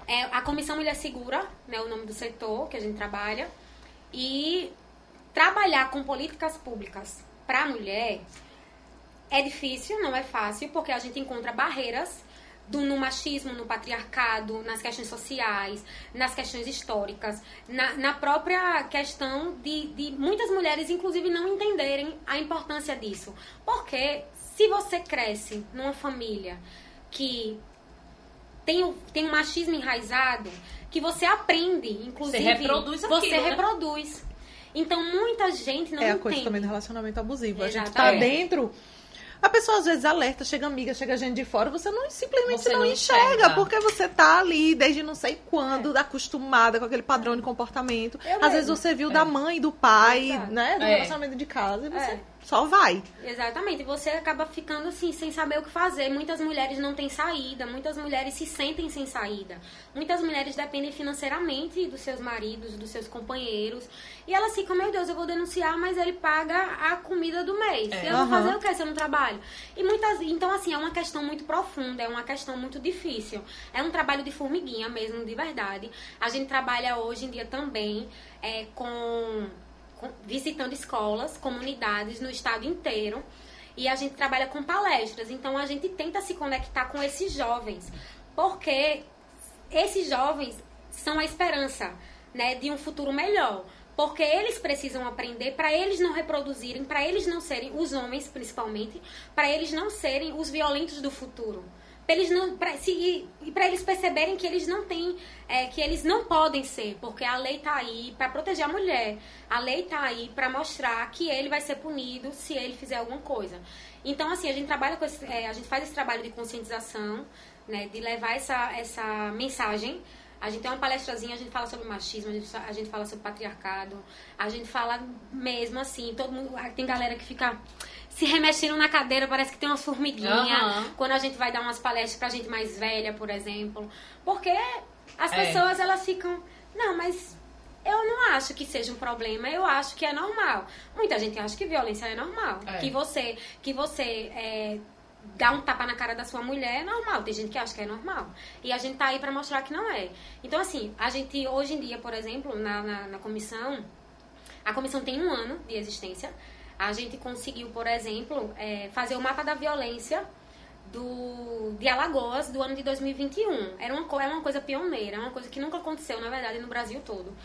[SPEAKER 3] é, a Comissão Mulher Segura, né, o nome do setor que a gente trabalha, e trabalhar com políticas públicas para a mulher é difícil, não é fácil, porque a gente encontra barreiras do, no machismo, no patriarcado, nas questões sociais, nas questões históricas, na, na própria questão de, de muitas mulheres, inclusive, não entenderem a importância disso. Porque se você cresce numa família que tem, o- tem um machismo enraizado, que você aprende, inclusive.
[SPEAKER 2] reproduz aquilo,
[SPEAKER 3] Você
[SPEAKER 2] né?
[SPEAKER 3] reproduz. Então, muita gente não
[SPEAKER 1] é a
[SPEAKER 3] entende.
[SPEAKER 1] coisa também do relacionamento abusivo. A gente
[SPEAKER 3] Exatamente.
[SPEAKER 1] tá dentro. A pessoa às vezes alerta, chega amiga, chega gente de fora, você não simplesmente
[SPEAKER 2] Você
[SPEAKER 1] não,
[SPEAKER 2] não
[SPEAKER 1] enxerga,
[SPEAKER 2] enxerga.
[SPEAKER 1] porque você tá ali desde não sei quando, acostumada com aquele padrão de comportamento.
[SPEAKER 3] Eu
[SPEAKER 1] às vezes
[SPEAKER 3] mesmo.
[SPEAKER 1] você viu da mãe, do pai,
[SPEAKER 3] Exato.
[SPEAKER 1] né, do
[SPEAKER 2] É.
[SPEAKER 1] relacionamento de casa, e você
[SPEAKER 3] É.
[SPEAKER 1] só vai.
[SPEAKER 3] Exatamente, e você acaba ficando assim, sem saber o que fazer. Muitas mulheres não têm saída, muitas mulheres se sentem sem saída. Muitas mulheres dependem financeiramente dos seus maridos, dos seus companheiros. E elas ficam, meu Deus, eu vou denunciar, mas ele paga a comida do mês.
[SPEAKER 2] É.
[SPEAKER 3] Eu vou
[SPEAKER 1] Aham.
[SPEAKER 3] fazer o que se eu não trabalho? E muitas, então, assim, é uma questão muito profunda, é uma questão muito difícil. É um trabalho de formiguinha mesmo, de verdade. A gente trabalha hoje em dia também é, com- visitando escolas, comunidades no estado inteiro. E a gente trabalha com palestras. Então a gente tenta se conectar com esses jovens. Porque esses jovens são a esperança né, de um futuro melhor. porque eles precisam aprender para eles não reproduzirem, para eles não serem, os homens principalmente, para eles não serem os violentos do futuro. Pra eles não, pra, se, e para eles perceberem que eles não têm, é, que eles não podem ser, porque a lei tá aí para proteger a mulher. A lei tá aí para mostrar que ele vai ser punido se ele fizer alguma coisa. Então, assim, a gente trabalha com esse, é, a gente faz esse trabalho de conscientização, né, de levar essa, essa mensagem a gente tem uma palestrazinha, a gente fala sobre machismo, a gente, a gente fala sobre patriarcado, a gente fala mesmo assim, todo mundo. Tem galera que fica se remexendo na cadeira, parece que tem umas formiguinhas. Uhum. Quando a gente vai dar umas palestras pra gente mais velha, por exemplo. Porque as é. pessoas, elas ficam. Não, mas eu não acho que seja um problema, eu acho que é normal. Muita gente acha que violência é normal. É. Que você, que você é, dar um tapa na cara da sua mulher é normal. Tem gente que acha que é normal. E a gente tá aí para mostrar que não é. Então, assim, a gente hoje em dia, por exemplo, na, na, na, comissão, a comissão tem um ano de existência. A gente conseguiu, por exemplo, é, fazer o mapa da violência do, de Alagoas do ano de 2021. Era uma, era uma coisa pioneira, uma coisa que nunca aconteceu, na verdade, no Brasil todo.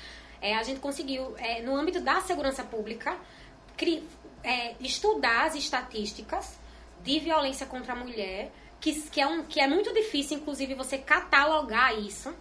[SPEAKER 3] É, a gente conseguiu, é, no âmbito da segurança pública, cri, é, estudar as estatísticas de violência contra a mulher, que, que, é, um, que é muito difícil, inclusive, você catalogar isso,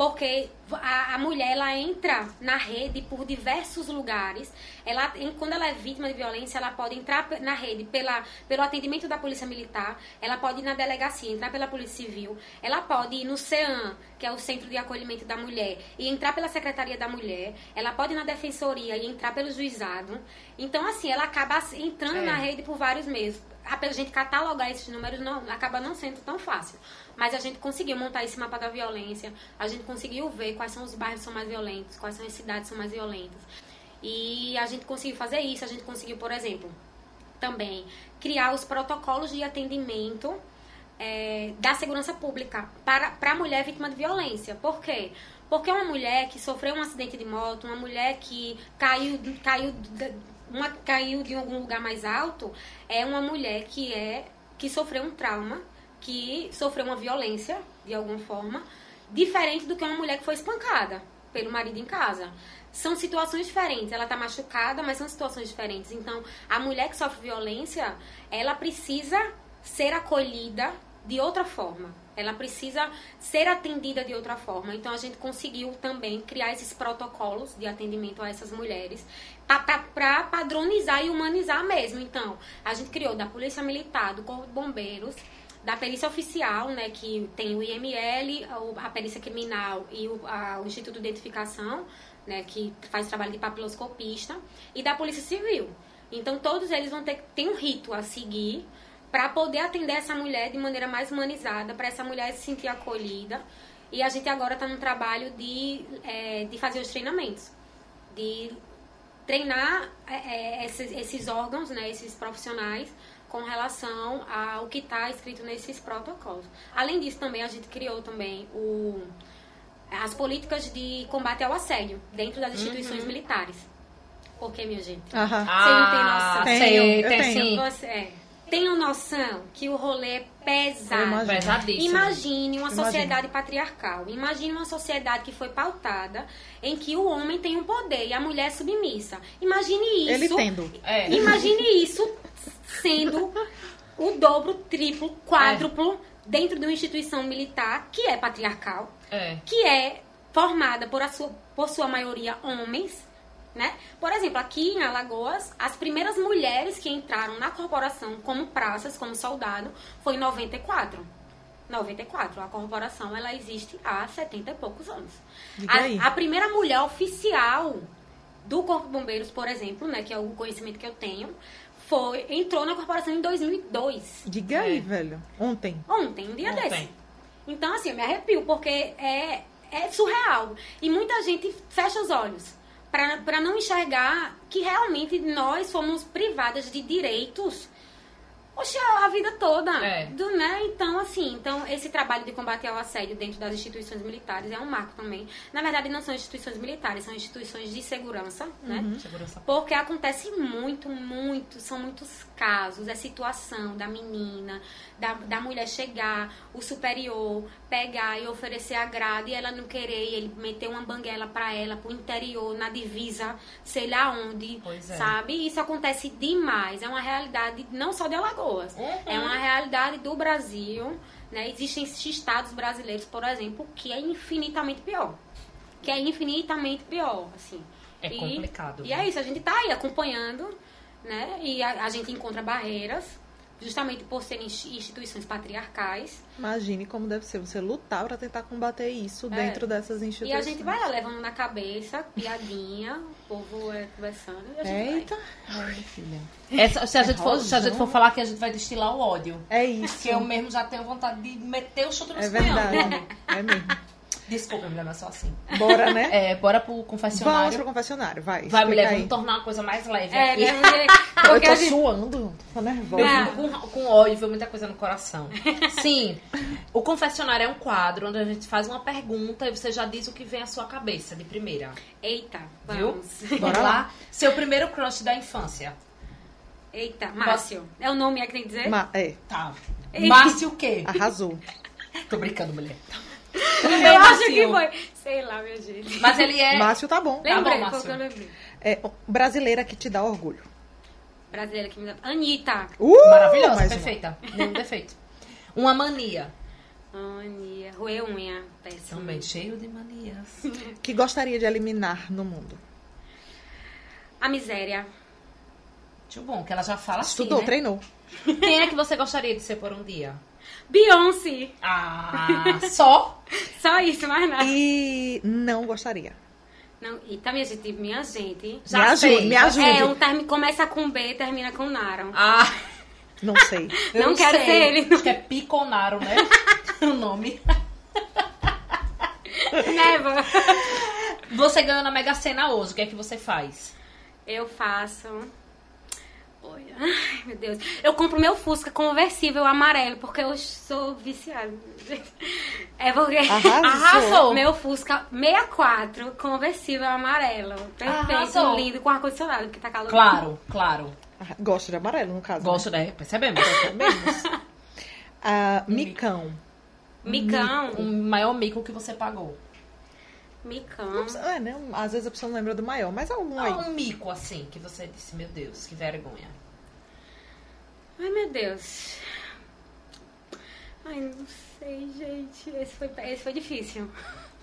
[SPEAKER 3] porque a, a, mulher ela entra na rede por diversos lugares. Ela, quando ela é vítima de violência, ela pode entrar na rede pela, pelo atendimento da polícia militar, ela pode ir na delegacia, entrar pela polícia civil, ela pode ir no CEAM, que é o Centro de Acolhimento da Mulher, e entrar pela Secretaria da Mulher, ela pode ir na Defensoria e entrar pelo juizado. Então, assim, ela acaba entrando é. na rede por vários meses a gente catalogar esses números não, acaba não sendo tão fácil. Mas a gente conseguiu montar esse mapa da violência, a gente conseguiu ver quais são os bairros que são mais violentos, quais são as cidades que são mais violentas. E a gente conseguiu fazer isso, a gente conseguiu, por exemplo, também criar os protocolos de atendimento é, da segurança pública para, para a mulher vítima de violência. Por quê? Porque uma mulher que sofreu um acidente de moto, uma mulher que caiu, caiu uma caiu de algum lugar mais alto é uma mulher que é que sofreu um trauma, que sofreu uma violência de alguma forma, diferente do que uma mulher que foi espancada pelo marido em casa. São situações diferentes. Ela está machucada, mas são situações diferentes. Então, a mulher que sofre violência, ela precisa ser acolhida de outra forma. Ela precisa ser atendida de outra forma. Então a gente conseguiu também criar esses protocolos de atendimento a essas mulheres para padronizar e humanizar mesmo. Então, a gente criou da Polícia Militar, do Corpo de Bombeiros, da perícia oficial, né, que tem o IML, a perícia criminal e o, a, o Instituto de Identificação, né, que faz trabalho de papiloscopista, e da Polícia Civil. Então, todos eles vão ter tem um rito a seguir para poder atender essa mulher de maneira mais humanizada, para essa mulher se sentir acolhida. E a gente agora está no trabalho de, é, de fazer os treinamentos, de treinar é, é, esses, esses, órgãos, né, esses profissionais, com relação ao que está escrito nesses protocolos. Além disso, também a gente criou também o, as políticas de combate ao assédio dentro das instituições uhum. militares. Por que, minha gente?
[SPEAKER 1] Uhum.
[SPEAKER 3] Você não tem noção.
[SPEAKER 1] Ah, tem,
[SPEAKER 3] sim. Você, é, tenham noção que o rolê é pesado.
[SPEAKER 2] Pesadíssimo.
[SPEAKER 3] Imagine uma sociedade patriarcal. Imagine uma sociedade que foi pautada em que o homem tem um poder e a mulher é submissa. Imagine isso.
[SPEAKER 1] Ele tendo.
[SPEAKER 3] É. Imagine isso sendo o dobro, triplo, quádruplo é. dentro de uma instituição militar que é patriarcal,
[SPEAKER 2] é.
[SPEAKER 3] que é formada por, a sua, por sua maioria homens né? Por exemplo, aqui em Alagoas, as primeiras mulheres que entraram na corporação como praças, como soldado, foi em 94. 94. A corporação ela existe há 70 e poucos anos. A, a, primeira mulher oficial do Corpo de Bombeiros, por exemplo, né, que é o conhecimento que eu tenho, foi entrou na corporação em 2002.
[SPEAKER 1] Diga aí, é. velho. Ontem.
[SPEAKER 3] Ontem, um dia Ontem. desse. Então, assim, eu me arrepio, porque é, é surreal. E muita gente fecha os olhos para não enxergar que realmente nós fomos privadas de direitos vida toda.
[SPEAKER 2] É.
[SPEAKER 3] Do, né? Então, assim, então esse trabalho de combater ao assédio dentro das instituições militares é um marco também. Na verdade, não são instituições militares, são instituições de segurança, né?
[SPEAKER 2] Segurança.
[SPEAKER 3] Porque acontece muito, muito, são muitos casos, é situação da menina, da, da mulher chegar, o superior pegar e oferecer agrado e ela não querer, ele meter uma banguela pra ela, pro interior, na divisa, sei lá onde,
[SPEAKER 2] Pois é.
[SPEAKER 3] sabe? Isso acontece demais, é uma realidade não só de Alagoas, é uma realidade do Brasil, né? Existem estados brasileiros, por exemplo, que é infinitamente pior. Que é infinitamente pior, assim.
[SPEAKER 2] É complicado,
[SPEAKER 3] E
[SPEAKER 2] né?
[SPEAKER 3] é isso, a gente tá aí acompanhando, né? E a, a gente encontra barreiras, justamente por serem insti- instituições patriarcais.
[SPEAKER 1] Imagine como deve ser você lutar pra tentar combater isso
[SPEAKER 3] É.
[SPEAKER 1] dentro dessas
[SPEAKER 3] E
[SPEAKER 1] instituições.
[SPEAKER 3] a gente vai lá levando na cabeça, piadinha, o povo é conversando e a gente
[SPEAKER 1] Eita, ai, minha filha.
[SPEAKER 2] Essa- se, a
[SPEAKER 1] É
[SPEAKER 2] gente for, se a gente for falar que a gente vai destilar o ódio.
[SPEAKER 1] É isso.
[SPEAKER 2] Porque eu mesmo já tenho vontade de meter o chute no
[SPEAKER 1] É verdade. É mesmo.
[SPEAKER 2] Desculpa, mulher, mas só assim.
[SPEAKER 1] Bora, né?
[SPEAKER 2] É, bora pro
[SPEAKER 1] Vamos
[SPEAKER 2] confessionário.
[SPEAKER 1] pro confessionário, vai.
[SPEAKER 2] Vai, mulher,
[SPEAKER 1] aí.
[SPEAKER 2] vamos tornar uma coisa mais leve
[SPEAKER 3] É,
[SPEAKER 2] aqui.
[SPEAKER 3] né? Porque,
[SPEAKER 1] Eu
[SPEAKER 3] porque
[SPEAKER 1] tô
[SPEAKER 3] gente-
[SPEAKER 1] suando, tô nervosa.
[SPEAKER 2] Eu
[SPEAKER 3] É.
[SPEAKER 2] com, com ódio, viu muita coisa no coração. Sim, o confessionário é um quadro onde a gente faz uma pergunta e você já diz o que vem à sua cabeça de primeira.
[SPEAKER 3] Eita,
[SPEAKER 2] Viu?
[SPEAKER 3] vamos.
[SPEAKER 2] Vamos
[SPEAKER 1] Bora
[SPEAKER 2] lá?
[SPEAKER 1] lá.
[SPEAKER 2] Seu primeiro crush da infância.
[SPEAKER 3] Eita, Márcio. É o nome é que tem que dizer?
[SPEAKER 1] Ma- é,
[SPEAKER 2] Tá.
[SPEAKER 3] Ei.
[SPEAKER 2] Márcio o quê?
[SPEAKER 1] arrasou.
[SPEAKER 2] Tô brincando, mulher.
[SPEAKER 3] Eu acho que foi. Sei lá, minha gente.
[SPEAKER 2] Mas ele é.
[SPEAKER 1] Márcio tá bom.
[SPEAKER 3] Lembrei,
[SPEAKER 2] bom,
[SPEAKER 3] que eu
[SPEAKER 2] Márcio.
[SPEAKER 3] lembrei?
[SPEAKER 1] É, brasileira que te dá orgulho.
[SPEAKER 3] Brasileira que me dá. Anitta.
[SPEAKER 1] Uh,
[SPEAKER 2] Maravilhosa,
[SPEAKER 1] mais uma.
[SPEAKER 2] perfeita. Nenhum defeito. Uma mania.
[SPEAKER 3] Ania. Roer unha. Péssimo.
[SPEAKER 2] Também cheio de manias.
[SPEAKER 1] Que gostaria de eliminar no mundo.
[SPEAKER 3] A miséria.
[SPEAKER 2] Muito bom, que ela já fala assim,
[SPEAKER 1] Estudou,
[SPEAKER 2] né?
[SPEAKER 1] treinou.
[SPEAKER 2] Quem é que você gostaria de ser por um dia?
[SPEAKER 3] Beyoncé.
[SPEAKER 2] Ah, só?
[SPEAKER 3] Só isso, mais nada.
[SPEAKER 1] E não gostaria.
[SPEAKER 3] Não, eita, minha gente, minha gente.
[SPEAKER 2] Já
[SPEAKER 1] me ajude,
[SPEAKER 2] sei.
[SPEAKER 1] me ajude.
[SPEAKER 3] É, um termo começa com B e termina com Naron.
[SPEAKER 2] Ah,
[SPEAKER 1] Não sei.
[SPEAKER 2] eu
[SPEAKER 3] Não quero
[SPEAKER 2] sei.
[SPEAKER 3] ser ele.
[SPEAKER 2] Acho que é Piconaro, né? o nome.
[SPEAKER 3] Neva.
[SPEAKER 2] Você ganhou na Mega Sena hoje, o que é que você faz?
[SPEAKER 3] Eu faço. Olha, ai meu Deus. Eu compro meu Fusca conversível amarelo, porque eu sou viciada. É porque.
[SPEAKER 1] Arrasou.
[SPEAKER 2] Arrasou.
[SPEAKER 3] Meu Fusca 64 conversível amarelo. Perfeito,
[SPEAKER 2] Arrasou.
[SPEAKER 3] lindo, com ar-condicionado, porque tá calor.
[SPEAKER 2] Claro, claro.
[SPEAKER 1] Ah, Gosto de amarelo, no caso.
[SPEAKER 2] Gosto, né? Percebemos.
[SPEAKER 1] Menos. Ah, micão.
[SPEAKER 3] Micão.
[SPEAKER 2] O maior mico que você pagou.
[SPEAKER 3] Micão.
[SPEAKER 1] É, né? Às vezes a pessoa não lembra do maior, mas algum aí.
[SPEAKER 2] Um mico, assim, que você disse, meu Deus, que vergonha.
[SPEAKER 3] Ai, meu Deus. Ai, não sei, gente. Esse foi, esse foi difícil.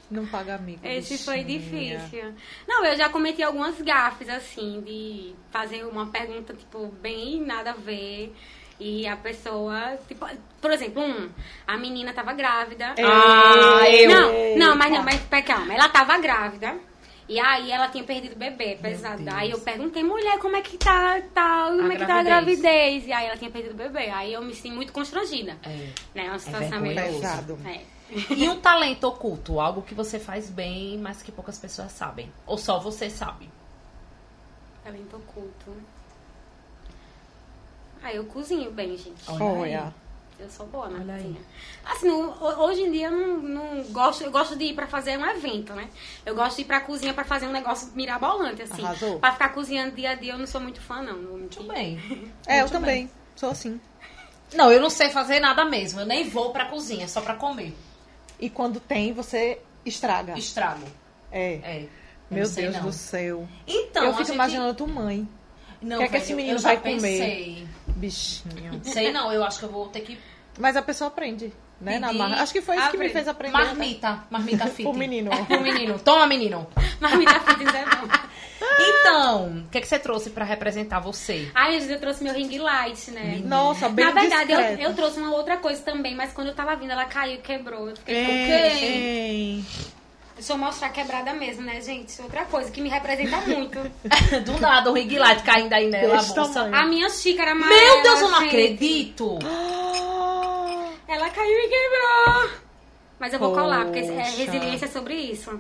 [SPEAKER 1] Não paga amigo.
[SPEAKER 3] Esse foi
[SPEAKER 1] bichinha.
[SPEAKER 3] difícil. Não, eu já cometi algumas gafes, assim, de fazer uma pergunta, tipo, bem nada a ver. E a pessoa, tipo, por exemplo, um, a menina tava grávida.
[SPEAKER 2] Ah, eu.
[SPEAKER 3] Não, não, mas não, mas pera, calma, ela tava grávida. E aí ela tinha perdido o bebê, pesado. Aí eu perguntei, mulher, como é que tá, tá como
[SPEAKER 2] A
[SPEAKER 3] é que tá a
[SPEAKER 2] gravidez.
[SPEAKER 3] gravidez? E aí ela tinha perdido o bebê. Aí eu me senti muito constrangida.
[SPEAKER 2] É.
[SPEAKER 3] Né? Uma situação meio.
[SPEAKER 2] vergonhoso.
[SPEAKER 1] Pesado.
[SPEAKER 3] É.
[SPEAKER 2] E um talento oculto, algo que você faz bem, mas que poucas pessoas sabem. Ou só você sabe.
[SPEAKER 3] Talento oculto. Ah, eu cozinho bem, gente.
[SPEAKER 2] Olha aí.
[SPEAKER 1] Olha.
[SPEAKER 3] Eu sou boa na
[SPEAKER 2] Olha aí.
[SPEAKER 3] cozinha. Assim, não- ho- hoje em dia eu não, não gosto, eu gosto de ir pra fazer um evento, né? Eu gosto de ir pra cozinha pra fazer um negócio mirabolante, assim.
[SPEAKER 1] Arrasou.
[SPEAKER 3] Pra ficar cozinhando dia a dia, eu não sou muito fã, não.
[SPEAKER 2] Muito bem.
[SPEAKER 1] É, eu
[SPEAKER 2] Muito
[SPEAKER 1] também. Sou assim.
[SPEAKER 2] Não, eu não sei fazer nada mesmo. Eu nem vou pra cozinha, só pra comer.
[SPEAKER 1] E quando tem, você estraga.
[SPEAKER 2] Estrago.
[SPEAKER 1] É.
[SPEAKER 2] É. Eu
[SPEAKER 1] Meu Deus
[SPEAKER 2] não.
[SPEAKER 1] do céu.
[SPEAKER 2] Então,
[SPEAKER 1] eu fico
[SPEAKER 2] gente...
[SPEAKER 1] imaginando tua mãe.
[SPEAKER 2] Não,
[SPEAKER 1] O que é que esse menino
[SPEAKER 2] eu já
[SPEAKER 1] vai comer?
[SPEAKER 2] pensei.
[SPEAKER 1] Bichinho.
[SPEAKER 2] Sei não, eu acho que eu vou ter que
[SPEAKER 1] Mas a pessoa aprende, né? Na marra. Acho que foi isso que me fez aprender. né?
[SPEAKER 2] marmita. Marmita fit.
[SPEAKER 1] O menino.
[SPEAKER 2] O menino. Toma, menino.
[SPEAKER 3] Mas me dá fitness é bom.
[SPEAKER 2] Então, o que, é que você trouxe pra representar você?
[SPEAKER 3] Ai, gente, eu trouxe meu ring light, né?
[SPEAKER 1] Nossa, bem
[SPEAKER 3] Na verdade, eu,
[SPEAKER 1] discreto.
[SPEAKER 3] eu trouxe uma outra coisa também, mas quando eu tava vindo, ela caiu e quebrou. Eu fiquei,
[SPEAKER 1] Ei,
[SPEAKER 3] ok.
[SPEAKER 1] ei.
[SPEAKER 3] Deixa eu mostrar quebrada mesmo, né, gente? Outra coisa que me representa muito.
[SPEAKER 2] Do nada, o ring light caindo aí nela, a
[SPEAKER 1] Desse
[SPEAKER 2] bolsa.
[SPEAKER 1] tamanho.
[SPEAKER 3] A minha xícara amarela.
[SPEAKER 2] Meu Deus, eu não
[SPEAKER 3] gente.
[SPEAKER 2] acredito.
[SPEAKER 3] Ela caiu e quebrou. Mas eu vou colar, porque é
[SPEAKER 1] Poxa.
[SPEAKER 3] resiliência sobre isso.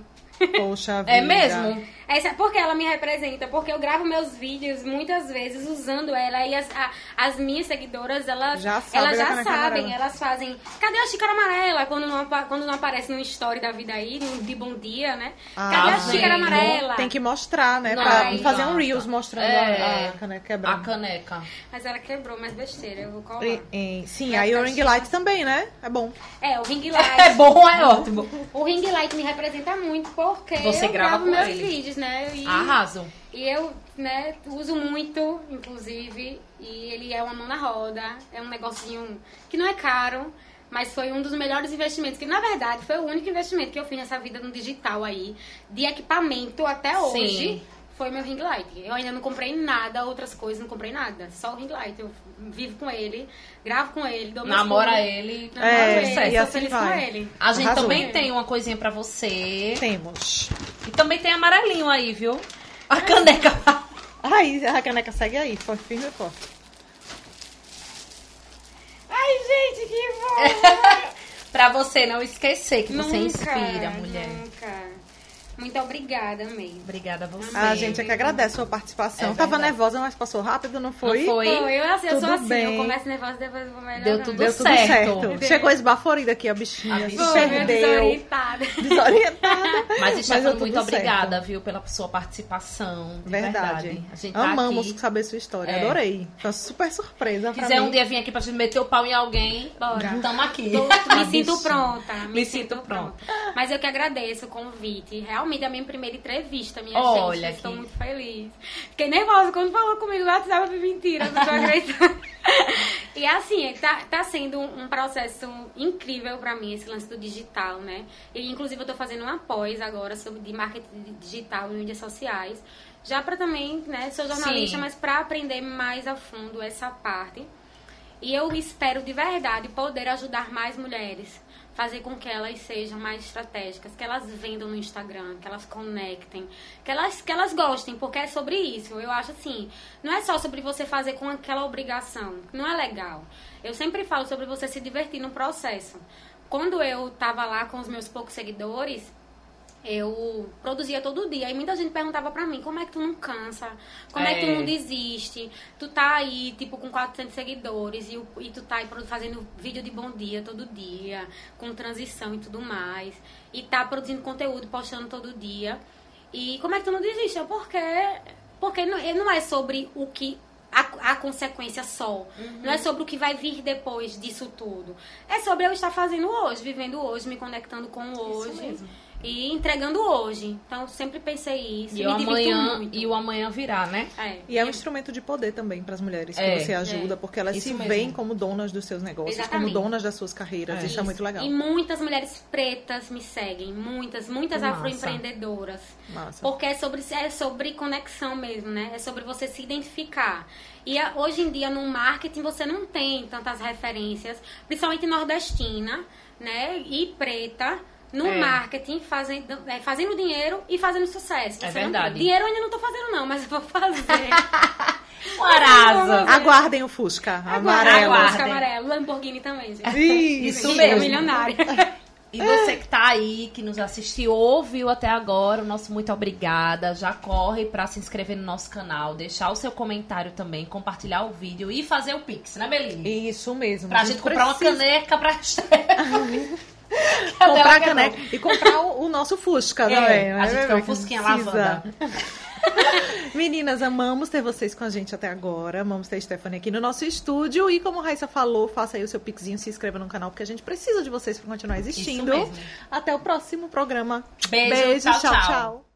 [SPEAKER 1] Poxa vida.
[SPEAKER 2] É mesmo?
[SPEAKER 3] Essa, porque ela me representa, porque eu gravo meus vídeos muitas vezes usando ela e as, a- as minhas seguidoras, elas
[SPEAKER 1] Já sabem
[SPEAKER 3] elas já
[SPEAKER 1] caneca
[SPEAKER 3] sabem, elas fazem. Cadê a xícara amarela? Quando não, quando não aparece no story da vida aí, de bom dia, né?
[SPEAKER 1] Ah,
[SPEAKER 3] Cadê a
[SPEAKER 2] gente,
[SPEAKER 3] xícara amarela?
[SPEAKER 1] Tem que mostrar, né?
[SPEAKER 2] Não,
[SPEAKER 1] pra
[SPEAKER 2] não
[SPEAKER 1] fazer um. Reels mostrando
[SPEAKER 2] É.
[SPEAKER 1] a, a caneca
[SPEAKER 2] A
[SPEAKER 1] quebrada.
[SPEAKER 2] caneca.
[SPEAKER 3] Mas ela quebrou, mas besteira, eu vou colar.
[SPEAKER 1] E- e- sim, aí o ring light também, né? É bom.
[SPEAKER 3] É, o ring light.
[SPEAKER 2] É bom, é ótimo.
[SPEAKER 3] O ring light me representa muito porque
[SPEAKER 2] Você
[SPEAKER 3] eu
[SPEAKER 2] grava
[SPEAKER 3] gravo meus
[SPEAKER 2] ele.
[SPEAKER 3] vídeos, né? E,
[SPEAKER 2] Arraso.
[SPEAKER 3] e eu, né, uso muito, inclusive, e ele é uma mão na roda, é um negocinho que não é caro, mas foi um dos melhores investimentos, que na verdade foi o único investimento que eu fiz nessa vida no digital aí, de equipamento até
[SPEAKER 2] Sim.
[SPEAKER 3] hoje. Foi meu ring light. Eu ainda não comprei nada, outras coisas, não comprei nada. Só o ring light. Eu vivo com ele, gravo com ele, dou
[SPEAKER 2] Namora
[SPEAKER 3] pulos,
[SPEAKER 2] ele.
[SPEAKER 3] namoro
[SPEAKER 1] É,
[SPEAKER 3] ele,
[SPEAKER 1] e
[SPEAKER 3] sou
[SPEAKER 1] assim
[SPEAKER 3] feliz
[SPEAKER 1] vai.
[SPEAKER 3] com ele.
[SPEAKER 2] A gente
[SPEAKER 1] Arrasou.
[SPEAKER 2] também tem uma coisinha pra você.
[SPEAKER 1] Temos.
[SPEAKER 2] E também tem amarelinho aí, viu? A caneca.
[SPEAKER 1] Aí, a caneca segue aí, foi firme e forte.
[SPEAKER 3] Ai, gente, que bom!
[SPEAKER 2] pra você não esquecer que você
[SPEAKER 3] Nunca,
[SPEAKER 2] inspira, mulher.
[SPEAKER 3] Nunca. Muito obrigada, amei.
[SPEAKER 2] Obrigada a você.
[SPEAKER 1] A gente é que agradece a sua participação.
[SPEAKER 2] É
[SPEAKER 1] Tava nervosa, mas passou rápido, não foi?
[SPEAKER 2] Não foi?
[SPEAKER 3] Eu, assim, eu sou assim,
[SPEAKER 1] bem.
[SPEAKER 3] eu começo nervosa, depois eu vou melhorando.
[SPEAKER 2] Deu tudo
[SPEAKER 1] Deu tudo
[SPEAKER 2] certo.
[SPEAKER 1] certo. Chegou esbaforida aqui, a bichinha.
[SPEAKER 2] A bichinha.
[SPEAKER 1] Perdeu.
[SPEAKER 3] desorientada.
[SPEAKER 1] Desorientada.
[SPEAKER 2] Mas, Stefano,
[SPEAKER 1] tudo
[SPEAKER 2] muito
[SPEAKER 1] certo.
[SPEAKER 2] obrigada, viu, pela sua participação. De verdade.
[SPEAKER 1] Verdade.
[SPEAKER 2] A gente tá
[SPEAKER 1] Amamos
[SPEAKER 2] aqui.
[SPEAKER 1] saber sua história.
[SPEAKER 2] É.
[SPEAKER 1] Adorei. Foi uma super surpresa
[SPEAKER 2] Se quiser
[SPEAKER 1] mim.
[SPEAKER 2] um dia vir aqui pra gente meter o pau em alguém,
[SPEAKER 3] Bora.
[SPEAKER 2] tamo aqui.
[SPEAKER 3] Tô- me sinto
[SPEAKER 2] bichinha.
[SPEAKER 3] pronta. Me,
[SPEAKER 2] Me
[SPEAKER 3] sinto,
[SPEAKER 2] sinto
[SPEAKER 3] pronta. Mas eu que agradeço o convite. Realmente é a minha primeira entrevista, minha
[SPEAKER 2] Olha
[SPEAKER 3] gente. Estou muito feliz. Fiquei nervosa quando falou comigo no WhatsApp de mentira, não tô acreditando. e assim, tá, tá sendo um processo incrível pra mim, esse lance do digital, né? E inclusive eu tô fazendo uma pós agora sobre de marketing digital e mídias sociais. Já pra também, né, sou jornalista,
[SPEAKER 2] Sim.
[SPEAKER 3] mas pra aprender mais a fundo essa parte. E eu espero de verdade poder ajudar mais mulheres, fazer com que elas sejam mais estratégicas, que elas vendam no Instagram, que elas conectem, que elas, que elas gostem, porque é sobre isso. Eu acho assim, não é só sobre você fazer com aquela obrigação, não é legal. Eu sempre falo sobre você se divertir no processo. Quando eu tava lá com os meus poucos seguidores, eu produzia todo dia. E muita gente perguntava pra mim, como é que tu não cansa? Como é, que tu
[SPEAKER 2] É.
[SPEAKER 3] não desiste? Tu tá aí, tipo, com 400 seguidores e, e tu tá aí fazendo vídeo de bom dia todo dia, com transição e tudo mais. E tá produzindo conteúdo, postando todo dia. E como é que tu não desiste? É porque, porque não, não é sobre o que... A, a consequência só. Não é sobre o que vai vir depois disso tudo. É sobre eu estar fazendo hoje, vivendo hoje, me conectando com hoje
[SPEAKER 2] mesmo.
[SPEAKER 3] E entregando hoje. Então, eu sempre pensei isso.
[SPEAKER 2] E o, amanhã,
[SPEAKER 3] muito.
[SPEAKER 2] e o amanhã virá, né?
[SPEAKER 3] É.
[SPEAKER 1] E é um instrumento de poder também para as mulheres que
[SPEAKER 2] É.
[SPEAKER 1] você ajuda, porque elas
[SPEAKER 2] Isso
[SPEAKER 1] se
[SPEAKER 2] mesmo.
[SPEAKER 1] veem como donas dos seus negócios,
[SPEAKER 3] Exatamente.
[SPEAKER 1] como donas das suas carreiras.
[SPEAKER 2] É.
[SPEAKER 1] Isso, é muito legal.
[SPEAKER 3] E muitas mulheres pretas me seguem. Muitas, muitas
[SPEAKER 2] Massa.
[SPEAKER 3] afroempreendedoras.
[SPEAKER 1] Massa.
[SPEAKER 3] Porque é sobre, é sobre conexão mesmo, né? É sobre você se identificar. E hoje em dia, no marketing, você não tem tantas referências, principalmente nordestina, né? E preta. No
[SPEAKER 2] É.
[SPEAKER 3] marketing, fazendo, é, fazendo dinheiro e fazendo sucesso.
[SPEAKER 2] É
[SPEAKER 3] Você não-
[SPEAKER 2] verdade.
[SPEAKER 3] dinheiro eu ainda não tô fazendo, não, mas eu vou fazer.
[SPEAKER 2] Arasa.
[SPEAKER 1] Aguardem o Fusca amarelo.
[SPEAKER 2] Aguardem.
[SPEAKER 3] Fusca amarelo. Lamborghini também, gente.
[SPEAKER 1] Isso,
[SPEAKER 2] Isso mesmo.
[SPEAKER 3] milionária.
[SPEAKER 2] E você que tá aí, que nos assistiu, ouviu até agora, o nosso muito obrigada. Já corre pra se inscrever no nosso canal, deixar o seu comentário também, compartilhar o vídeo e fazer o Pix, né, Belinha?
[SPEAKER 1] Isso mesmo.
[SPEAKER 2] Pra
[SPEAKER 1] A
[SPEAKER 2] gente comprar uma
[SPEAKER 1] precisa
[SPEAKER 2] caneca pra
[SPEAKER 1] Comprar a
[SPEAKER 2] Cadê
[SPEAKER 1] caneca e comprar o, o nosso Fusca
[SPEAKER 2] É,
[SPEAKER 1] também.
[SPEAKER 2] a
[SPEAKER 1] né,
[SPEAKER 2] gente
[SPEAKER 1] bebê?
[SPEAKER 2] um Fusquinha lavanda.
[SPEAKER 1] Meninas, amamos ter vocês com a gente até agora. Amamos ter a Stephanie aqui no nosso estúdio. E como a Raíssa falou, faça aí o seu pixinho, se inscreva no canal, porque a gente precisa de vocês para continuar existindo. Até o próximo programa.
[SPEAKER 2] Beijo, tchau, tchau.
[SPEAKER 1] tchau.